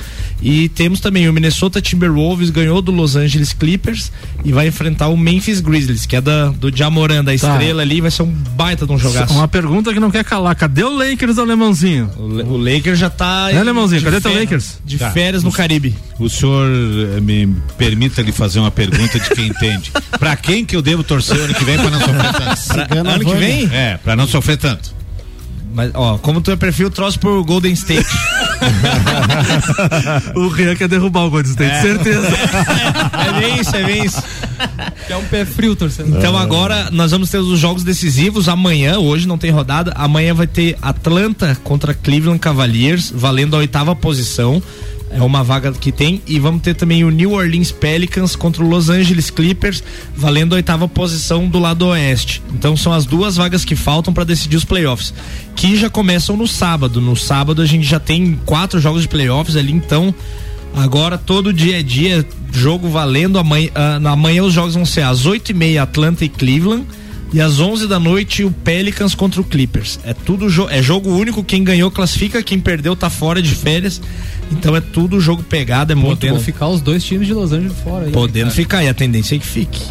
E temos também o Minnesota Timberwolves, ganhou do Los Angeles Clippers e vai enfrentar o Memphis Grizzlies, que é da, do Jamoran, da estrela ali, vai ser um baita de um jogaço. Uma pergunta que não quer calar: cadê o Lakers, alemãozinho? O, Le- o Lakers já tá. Né, alemãozinho? Cadê teu férias- Lakers? De Tá. férias no O- Caribe. O senhor eh, me permita lhe fazer uma pergunta de quem entende. Pra quem que eu devo torcer ano que vem pra não sofrer tanto? Pra- ano que vem? É, pra não sofrer tanto. Mas, ó, como tu é perfil, trouxe pro Golden State. o Rian quer derrubar o Golden State, É. certeza. é bem isso, é bem isso. Que é um pé frio torcendo. Então É. agora nós vamos ter os jogos decisivos amanhã, hoje não tem rodada. Amanhã vai ter Atlanta contra Cleveland Cavaliers, valendo a oitava posição. É uma vaga que tem. E vamos ter também o New Orleans Pelicans contra o Los Angeles Clippers, valendo a oitava posição do lado oeste. Então são as duas vagas que faltam para decidir os playoffs, que já começam no sábado. No sábado a gente já tem quatro jogos de playoffs ali, então. Agora todo dia é dia, jogo valendo. Amanhã, ah, amanhã os jogos vão ser às 8 e meia Atlanta e Cleveland. E às 11 da noite o Pelicans contra o Clippers. É tudo jo é jogo único. Quem ganhou classifica, quem perdeu tá fora de férias. Então é tudo jogo pegado, é muito Podendo ficar os dois times de Los Angeles fora. aí, Podendo cara. ficar, e a tendência é que fique.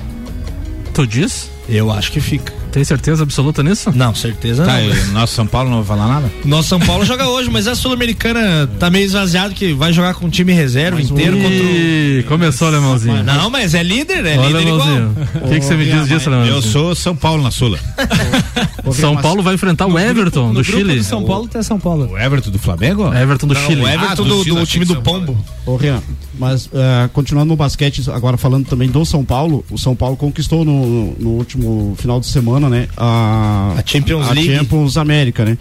Tu diz? Eu acho que fica. Tem certeza absoluta nisso? Não, certeza Tá, não. nosso São Paulo não vai falar nada? Nosso São Paulo joga hoje, mas a Sul-Americana tá meio esvaziado que vai jogar com o time reserva inteiro contra o. Ih, começou, alemãozinho. Não, mas é líder, é Ô, líder igual. alemãozinho. O que que você me diz disso, alemãozinho? Eu sou São Paulo na Sula. São Paulo vai enfrentar o Everton do Chile. do São Paulo tem São Paulo. O Everton do Flamengo? Everton do Não, Chile. o Everton Ah, do, do do time do Pombo. Ô, Rian, mas eh, continuando no basquete, agora falando também do São Paulo, o São Paulo conquistou no, no último final de semana, né? A, A Champions a League. Champions América, né?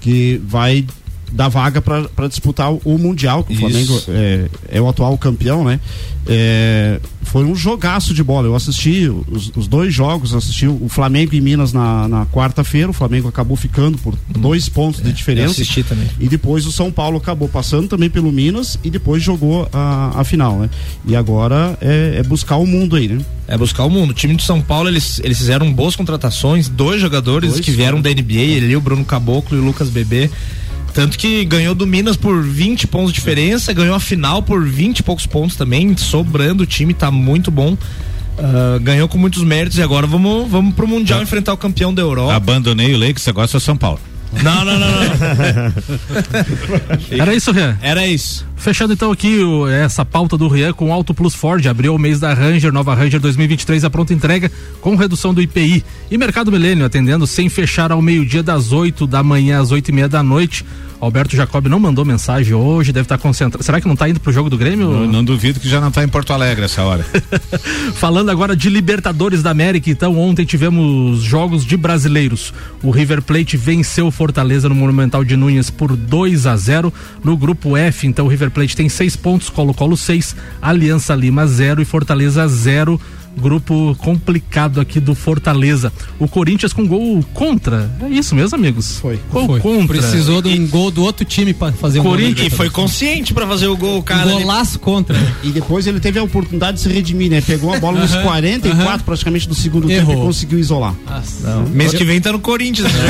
Que vai da vaga para disputar o Mundial, que o Flamengo é, é o atual campeão, né? É, foi um jogaço de bola. Eu assisti os, os dois jogos, assisti o Flamengo e Minas na, na quarta-feira. O Flamengo acabou ficando por dois pontos de diferença. assisti também. E depois o São Paulo acabou passando também pelo Minas e depois jogou a, a final, né? E agora é, é buscar o mundo aí, né? É buscar o mundo. O time de São Paulo, eles, eles fizeram boas contratações, dois jogadores Dois, que vieram da NBA, ali o Bruno Caboclo e o Lucas Bebê. Tanto que ganhou do Minas por 20 pontos de diferença, ganhou a final por 20 e poucos pontos também, sobrando o time, tá muito bom. Ah, ganhou com muitos méritos e agora vamos, vamos pro Mundial enfrentar o campeão da Europa. Abandonei o Lakers, agora sou São Paulo. Não, não, não, não. Era isso, Rian? Era isso. Fechando então aqui o- essa pauta do Rian com Auto Plus Ford. Abriu o mês da Ranger, nova Ranger 2023, a pronta entrega com redução do IPI. E Mercado Milênio atendendo sem fechar ao meio-dia das 8 da manhã às 8 e meia da noite. Alberto Jacob não mandou mensagem hoje, deve estar concentrado. Será que não está indo pro jogo do Grêmio? Não, não duvido que já não tá em Porto Alegre essa hora. Falando agora de Libertadores da América, então ontem tivemos jogos de brasileiros. O River Plate venceu o Fortaleza no Monumental de Núñez por 2 a 0 no grupo F. Então o River Plate tem seis pontos, Colo-Colo 6, Aliança Lima 0 e Fortaleza 0. Grupo complicado aqui do Fortaleza. O Corinthians com gol contra. É isso mesmo, amigos? Foi. Gol Foi. contra. Precisou de um gol do outro time pra fazer Corinthians- gol. E foi consciente pra fazer o gol, o cara. Golaço contra. E depois ele teve a oportunidade de se redimir, né? Pegou a bola nos Aham, 44 aham. praticamente do segundo tempo Errou. e conseguiu isolar. Mês que vem tá no Corinthians. né?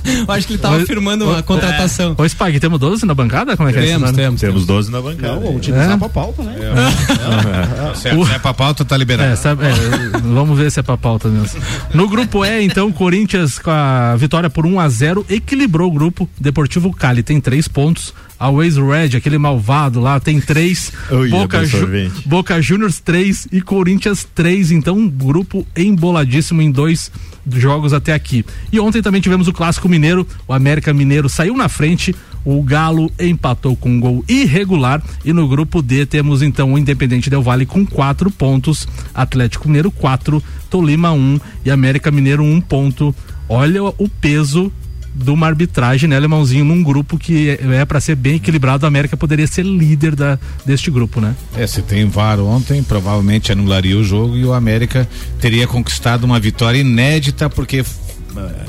Eu acho que ele tava firmando uma contratação. Ô, Spag, temos 12 na bancada? Como é que é isso? Temos, né? temos. Temos 12 na bancada. Não, utilizar É? pra pauta, né? Se é, se é pra pauta, tá liberado. É, sabe- é, vamos ver se é pra pauta mesmo. No grupo E, então, Corinthians com a vitória por 1 a 0 equilibrou o grupo. Deportivo Cali tem três pontos. A Waze Red, aquele malvado lá, tem três. Ui, Boca, Ju-. Boca Juniors três e Corinthians três. Então, um grupo emboladíssimo em dois jogos até aqui. E ontem também tivemos o Clássico Mineiro. O América Mineiro saiu na frente. O Galo empatou com um gol irregular. E no grupo D temos então o Independente Del Vale com quatro pontos. Atlético Mineiro quatro, Tolima um e América Mineiro um ponto. Olha o peso de uma arbitragem, né, Alemãozinho, num grupo que é, é para ser bem equilibrado, a América poderia ser líder da, deste grupo, né? É, se tem VAR ontem, provavelmente anularia o jogo e o América teria conquistado uma vitória inédita, porque eh,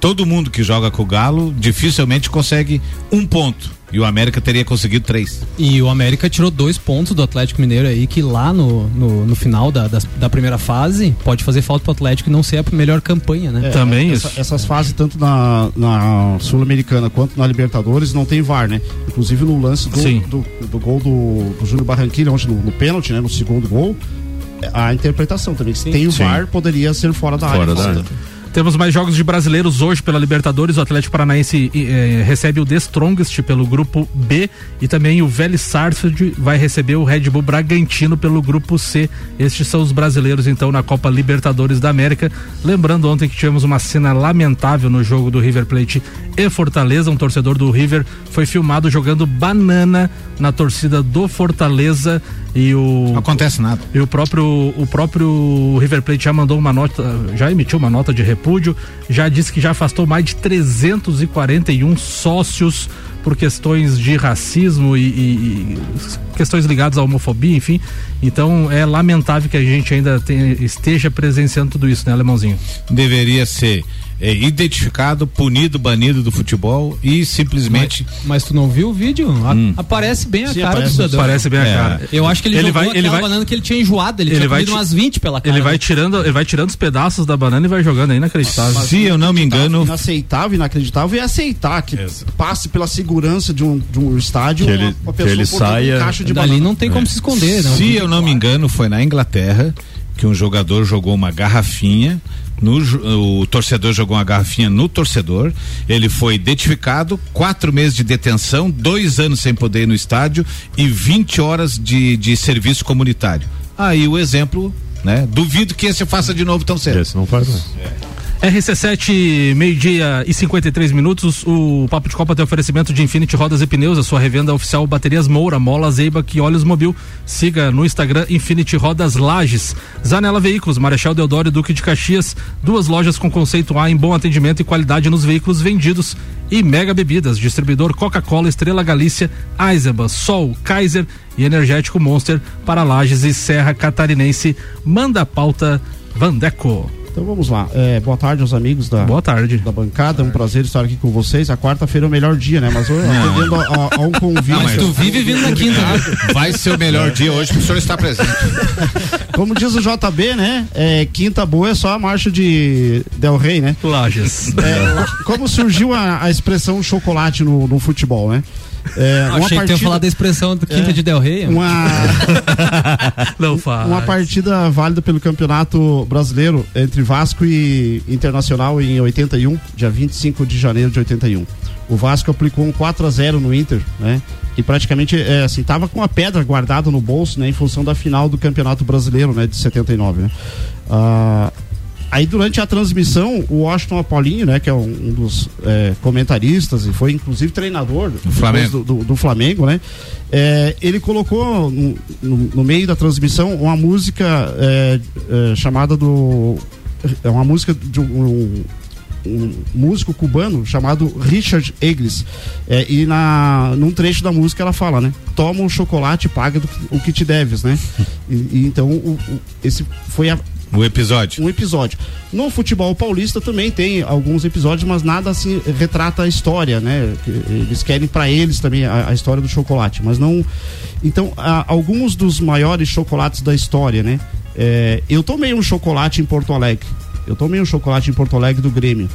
todo mundo que joga com o Galo dificilmente consegue um ponto. E o América teria conseguido três. E o América tirou dois pontos do Atlético Mineiro aí, que lá no, no, no final da, das- da primeira fase pode fazer falta pro Atlético e não ser a melhor campanha, né? É, essa- Essas fases, tanto na, na Sul-Americana quanto na Libertadores, não tem VAR, né? Inclusive no lance do, Sim. do, do gol do, do Júnior Barranquilla, ontem no, no pênalti, né? No segundo gol, a interpretação também. Se tem o. VAR, poderia ser fora da Fora área. da área. Temos mais jogos de brasileiros hoje pela Libertadores. O Atlético Paranaense eh, recebe o The Strongest pelo grupo B e também o Vélez Sarsfield vai receber o Red Bull Bragantino pelo grupo C. Estes são os brasileiros então na Copa Libertadores da América. Lembrando ontem que tivemos uma cena lamentável no jogo do River Plate e Fortaleza. Um torcedor do River foi filmado jogando banana na torcida do Fortaleza e o Não acontece nada. e o próprio, o próprio River Plate já mandou uma nota, já emitiu uma nota de repúdio, já disse que já afastou mais de 341 sócios por questões de racismo e, e- e questões ligadas à homofobia, enfim. Então é lamentável que a gente ainda tenha- esteja presenciando tudo isso, né, Alemãozinho? Deveria ser eh, identificado, punido, banido do futebol e simplesmente. Mas, mas tu não viu o vídeo? A- Hum. Aparece bem a Sim, cara aparece- do cidadão. parece bem a É. cara. Eu acho que ele, Ele jogou vai- ele aquela vai- banana que ele tinha enjoado, ele, ele tinha vai comido umas 20 pela cara. Ele vai né? tirando, ele vai tirando os pedaços da banana e vai jogando, é inacreditável. Se eu não me engano. Inaceitável, inacreditável e aceitar que passe pela segurança de um, de um estádio Que uma, ele- uma que pessoa ele portando saia- um caixa de banana. não tem como se esconder, não. Se eu não me engano, foi na Inglaterra que um jogador jogou uma garrafinha. No, o torcedor jogou uma garrafinha no torcedor. Ele foi identificado, quatro meses de detenção, dois anos sem poder ir no estádio e 20 horas de, de serviço comunitário. Aí o exemplo, né? Duvido que esse faça de novo tão cedo. Esse não faz mais. RC7, meio-dia e 53 minutos. O Papo de Copa tem oferecimento de Infinity Rodas e Pneus, a sua revenda oficial Baterias Moura, Mola, Zeiba e Olhos Mobil. Siga no Instagram Infinity Rodas Lages. Zanela Veículos, Marechal Deodoro e Duque de Caxias. Duas lojas com conceito A em bom atendimento e qualidade nos veículos vendidos. E Mega Bebidas, distribuidor Coca-Cola, Estrela Galícia, Eisenbahn, Sol, Kaiser e Energético Monster para Lages e Serra Catarinense. Manda a pauta Vandeco. Então vamos lá. É, boa tarde aos amigos da, boa tarde. da bancada. É um prazer estar aqui com vocês. A quarta-feira é o melhor dia, né? Mas eu atendendo a, a- a um convite. Não, mas tu vive vindo na quinta, né? Vai ser o melhor É. dia hoje pro senhor estar presente. Como diz o JB, né? É, quinta boa é só a marcha de Del Rey, né? Lages. É, como surgiu a, a expressão chocolate no, no futebol, né? É, Achei que tinha falado da expressão do Quinta de Del Rey. Uma, Não faz. uma partida válida pelo Campeonato Brasileiro entre Vasco e Internacional em 81, dia 25 de janeiro de 81. O Vasco aplicou um 4 a 0 no Inter, né? E praticamente é, assim, tava com a pedra guardada no bolso, né, em função da final do Campeonato Brasileiro, né, de 79, né? Ah, Aí durante a transmissão, o Washington Apolinho, né, que é um, um dos é, comentaristas e foi inclusive treinador depois Flamengo. Do, do- do Flamengo, né? é, ele colocou no, no- no meio da transmissão uma música é, é, chamada do. É uma música de um, um músico cubano chamado Richard Eglis. É, e na, num trecho da música ela fala, né? Toma um chocolate e paga do o que te deves, né? E, e então o- o- esse foi a, O episódio. um episódio. No futebol paulista também tem alguns episódios, mas nada assim retrata a história, né? Eles querem para eles também a, a história do chocolate, mas não. Então, há alguns dos maiores chocolates da história, né? É, eu tomei um chocolate em Porto Alegre. Eu tomei um chocolate em Porto Alegre do Grêmio.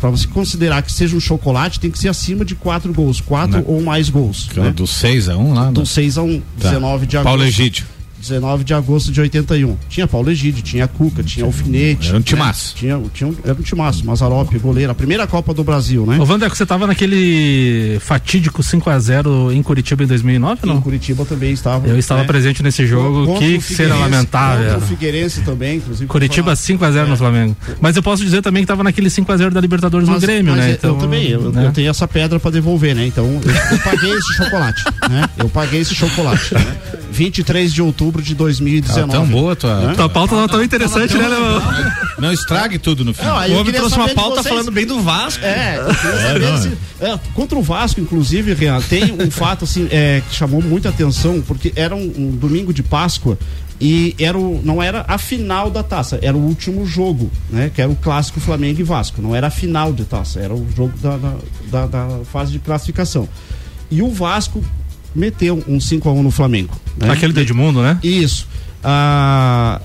Para você considerar que seja um chocolate, tem que ser acima de quatro gols, quatro Né? ou mais gols. Né? Do 6 a 1 lá? Do 6 a 1, Tá. 19 de agosto. Paulo Egídio. 19 de agosto de 81. Tinha Paulo Egídio, tinha Cuca, tinha Alfinete. Era um né? timaço. Tinha, tinha um, era um timaço, Mazarop, goleiro. A primeira Copa do Brasil, né? Ô, Vandeco, você tava naquele fatídico 5x0 em Curitiba em 2009 não? Em Curitiba também estava. Eu estava né? presente nesse jogo, Contra que Figueirense, lamentável. Contra o Figueirense também, inclusive. Curitiba 5x0 no Flamengo. Mas eu posso dizer também que tava naquele 5x0 da Libertadores no Mas- Grêmio, mas né? eu- Então, eu também, eu, né? eu tenho essa pedra pra devolver, né? Então eu, eu paguei esse chocolate, né? Eu paguei esse chocolate, né? 23 de outubro de 2019. Tá tão boa a tua- Né? Tua pauta tava tão interessante, né, Leão? Não estrague tudo no fim. Não, O homem trouxe uma pauta falando bem do Vasco. É, É, se- é, contra o Vasco, inclusive, Renan, tem um fato assim é, que chamou muita atenção, porque era um, um domingo de Páscoa e era o, não era a final da taça, era o último jogo, né? Que era o clássico Flamengo e Vasco. Não era a final de taça, era o jogo da, da, da- da fase de classificação. E o Vasco meteu um 5x1 no Flamengo. né? Aquele do Edmundo, né? Isso. Ah,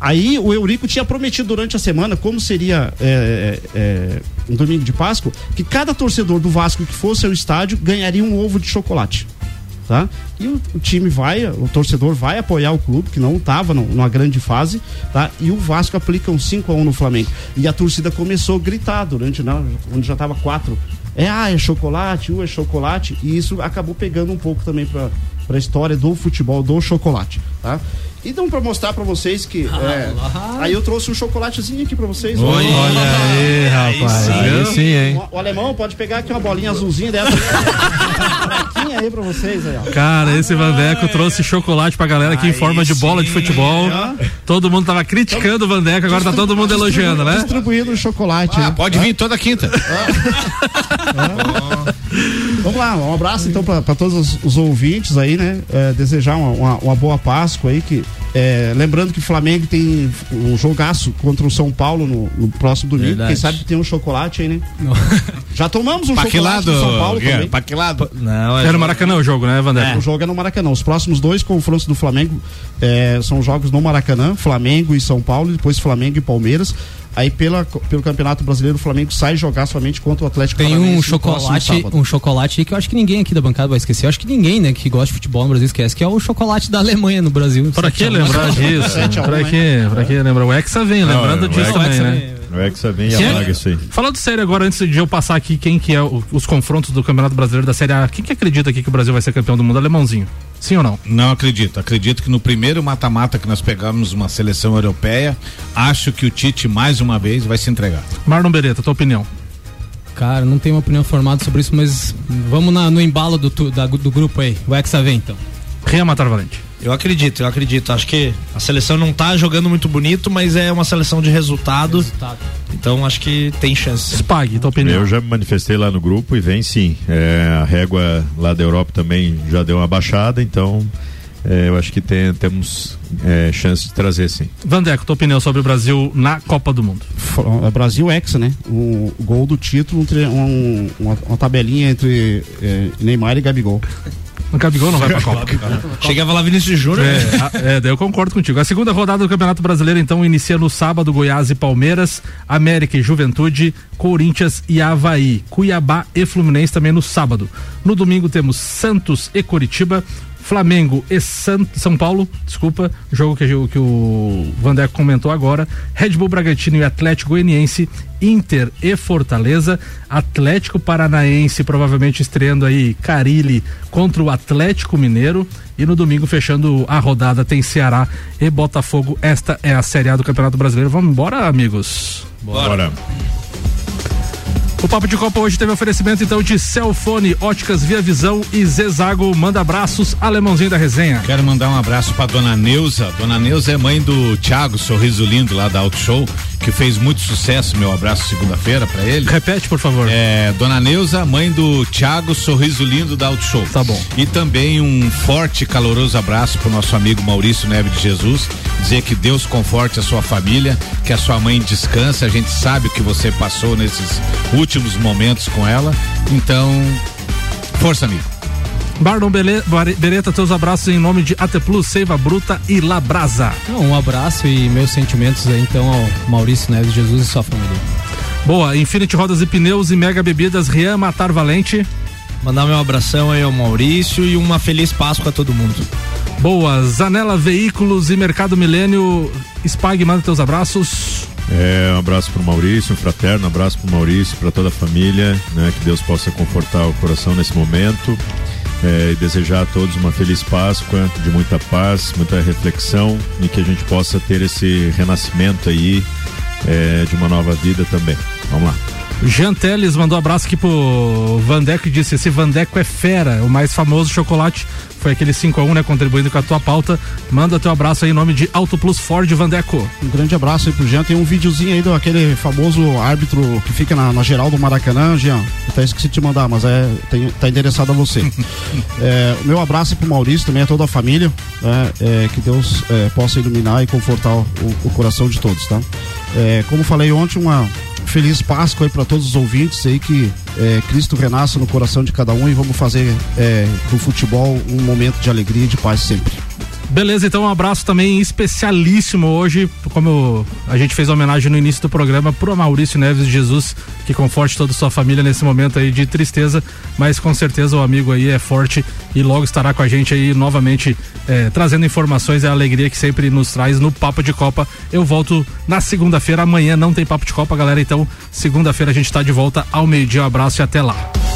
aí o Eurico tinha prometido durante a semana, como seria é, é, é, um domingo de Páscoa, que cada torcedor do Vasco que fosse ao estádio ganharia um ovo de chocolate. Tá? E o, o time vai, o torcedor vai apoiar o clube, que não estava numa grande fase, tá? E o Vasco aplica um 5 a 1 no Flamengo. E a torcida começou a gritar durante, né, onde já estava 4. É, ah, é chocolate, uh, é chocolate. E isso acabou pegando um pouco também para a história do futebol, do chocolate, tá? Então, para mostrar para vocês que. é, aí eu trouxe um chocolatezinho aqui para vocês. ó. Olha aí, rapaz. Aí sim, hein? O, o alemão pode pegar aqui uma bolinha azulzinha dessa. Fraquinha aí pra vocês aí, ó. Cara, esse Vandeco trouxe chocolate pra galera aqui em forma de bola de futebol. Todo mundo tava criticando o Vandeco, agora tá todo mundo elogiando, né? Distribuindo o chocolate. Ah, aí. pode vir toda quinta. Vamos lá, um abraço então pra, pra todos os, os ouvintes aí, né? É, desejar uma, uma- uma boa Páscoa aí, que é, lembrando que o Flamengo tem um jogaço contra o São Paulo no, no próximo domingo. Verdade. Quem sabe tem um chocolate aí, né? Já tomamos um Pra que chocolate no São Paulo Guilherme? também. Pra que lado? Não, Era no Maracanã o jogo, né, Vandeco? O jogo é no Maracanã. Os próximos dois confrontos do Flamengo é, são jogos no Maracanã, Flamengo e São Paulo, e depois Flamengo e Palmeiras. Aí pela, pelo Campeonato Brasileiro, o Flamengo sai jogar somente contra o Atlético Tem Paranaense um chocolate, um chocolate aí que eu acho que ninguém aqui da bancada vai esquecer. Eu acho que ninguém, né, que gosta de futebol no Brasil esquece, que é o chocolate da Alemanha no Brasil. Pra que 7 a 1. lembrar disso? 7 a 1, Pra né? que, pra que lembrar? O Hexa vem lembrando disso também, né? Vem. O Hexa vem e apaga isso aí. Falando sério agora, antes de eu passar aqui quem que é o- os confrontos do Campeonato Brasileiro da Série A, quem que acredita aqui que o Brasil vai ser campeão do mundo? Alemãozinho. Sim ou não? Não acredito. Acredito que no primeiro mata-mata que nós pegamos uma seleção europeia, acho que o Tite mais uma vez vai se entregar. Marlon Beretta, tua opinião? Cara, não tenho uma opinião formada sobre isso, mas vamos na- no embalo do, da- do grupo aí. O Hexa vem então. Rian Matar Valente. Eu acredito, eu acredito. Acho que a seleção não tá jogando muito bonito, mas é uma seleção de resultado. Então acho que tem chance. Spag, tua opinião? Eu já me manifestei lá no grupo e vem sim. É, a régua lá da Europa também já deu uma baixada, então é, eu acho que tem- temos é, chance de trazer sim. Vandeco, tua opinião sobre o Brasil na Copa do Mundo? Fro- é Brasil Hexa, né? O, o gol do título, um um- uma, uma tabelinha entre é, Neymar e Gabigol. O Gabigol não vai pra Copa. Chegava lá Vinícius Júnior. É, é, daí eu concordo contigo. A segunda rodada do Campeonato Brasileiro, então, inicia no sábado, Goiás e Palmeiras, América e Juventude, Corinthians e Havaí, Cuiabá e Fluminense também no sábado. No domingo temos Santos e Curitiba, Flamengo e San- São Paulo, desculpa, jogo que, que o Vandeco comentou agora, Red Bull Bragantino e Atlético Goianiense, Inter e Fortaleza, Atlético Paranaense provavelmente estreando aí Carilli contra o Atlético Mineiro e no domingo fechando a rodada tem Ceará e Botafogo. Esta é a Série A do Campeonato Brasileiro. Vamos embora, amigos? Bora. O Papo de Copa hoje teve oferecimento então de Celfone, Óticas Via Visão e Zezago. Manda abraços, alemãozinho da resenha. Quero mandar um abraço pra dona Neuza. Dona Neuza é mãe do Thiago Sorriso Lindo lá da Auto Show, que fez muito sucesso. Meu abraço segunda-feira pra ele. Repete, por favor. É, dona Neuza, mãe do Thiago Sorriso Lindo da Auto Show. Tá bom. E também um forte e caloroso abraço pro nosso amigo Maurício Neve de Jesus. Dizer que Deus conforte a sua família, que a sua mãe descanse. A gente sabe o que você passou nesses últimos momentos com ela. Então, força, amigo. Bare- Beretta, teus abraços em nome de AT Plus, Seiva Bruta e Labrasa. Um abraço e meus sentimentos aí então ao Maurício Neves Jesus e sua família. Boa, Infinity Rodas e Pneus e Mega Bebidas, Rian Matar Valente. Mandar meu abração aí ao Maurício e uma feliz Páscoa a todo mundo. Boa, Zanela Veículos e Mercado Milênio. Spag, manda teus abraços. É, um abraço pro Maurício, um fraterno abraço pro Maurício, para toda a família, né? Que Deus possa confortar o coração nesse momento. é, e desejar a todos uma feliz Páscoa, de muita paz, muita reflexão e que a gente possa ter esse renascimento aí é, de uma nova vida também. Vamos lá. Jean Teles mandou abraço aqui pro Vandeco e disse: esse Vandeco é fera, o mais famoso chocolate. Foi aquele 5x1, né? Contribuindo com a tua pauta. Manda teu abraço aí em nome de Auto Plus Ford Vandeco. Um grande abraço aí pro Jean. Tem um videozinho aí daquele famoso árbitro que fica na, na geral do Maracanã, Jean. Até esqueci de te mandar, mas é, tem, tá endereçado a você. é, o meu abraço pro Maurício, também a toda a família. né? É, que Deus é, possa iluminar e confortar o, o coração de todos, tá? É, como falei ontem, uma feliz Páscoa aí para todos os ouvintes aí que é, Cristo renasça no coração de cada um e vamos fazer é, do futebol um momento de alegria e de paz sempre. Beleza, então um abraço também especialíssimo hoje, como a gente fez homenagem no início do programa, pro Maurício Neves Jesus, que conforte toda a sua família nesse momento aí de tristeza, mas com certeza o amigo aí é forte e logo estará com a gente aí novamente eh, trazendo informações e a alegria que sempre nos traz no Papo de Copa. Eu volto na segunda-feira, amanhã não tem Papo de Copa, galera, então segunda-feira a gente tá de volta ao meio-dia, um abraço e até lá.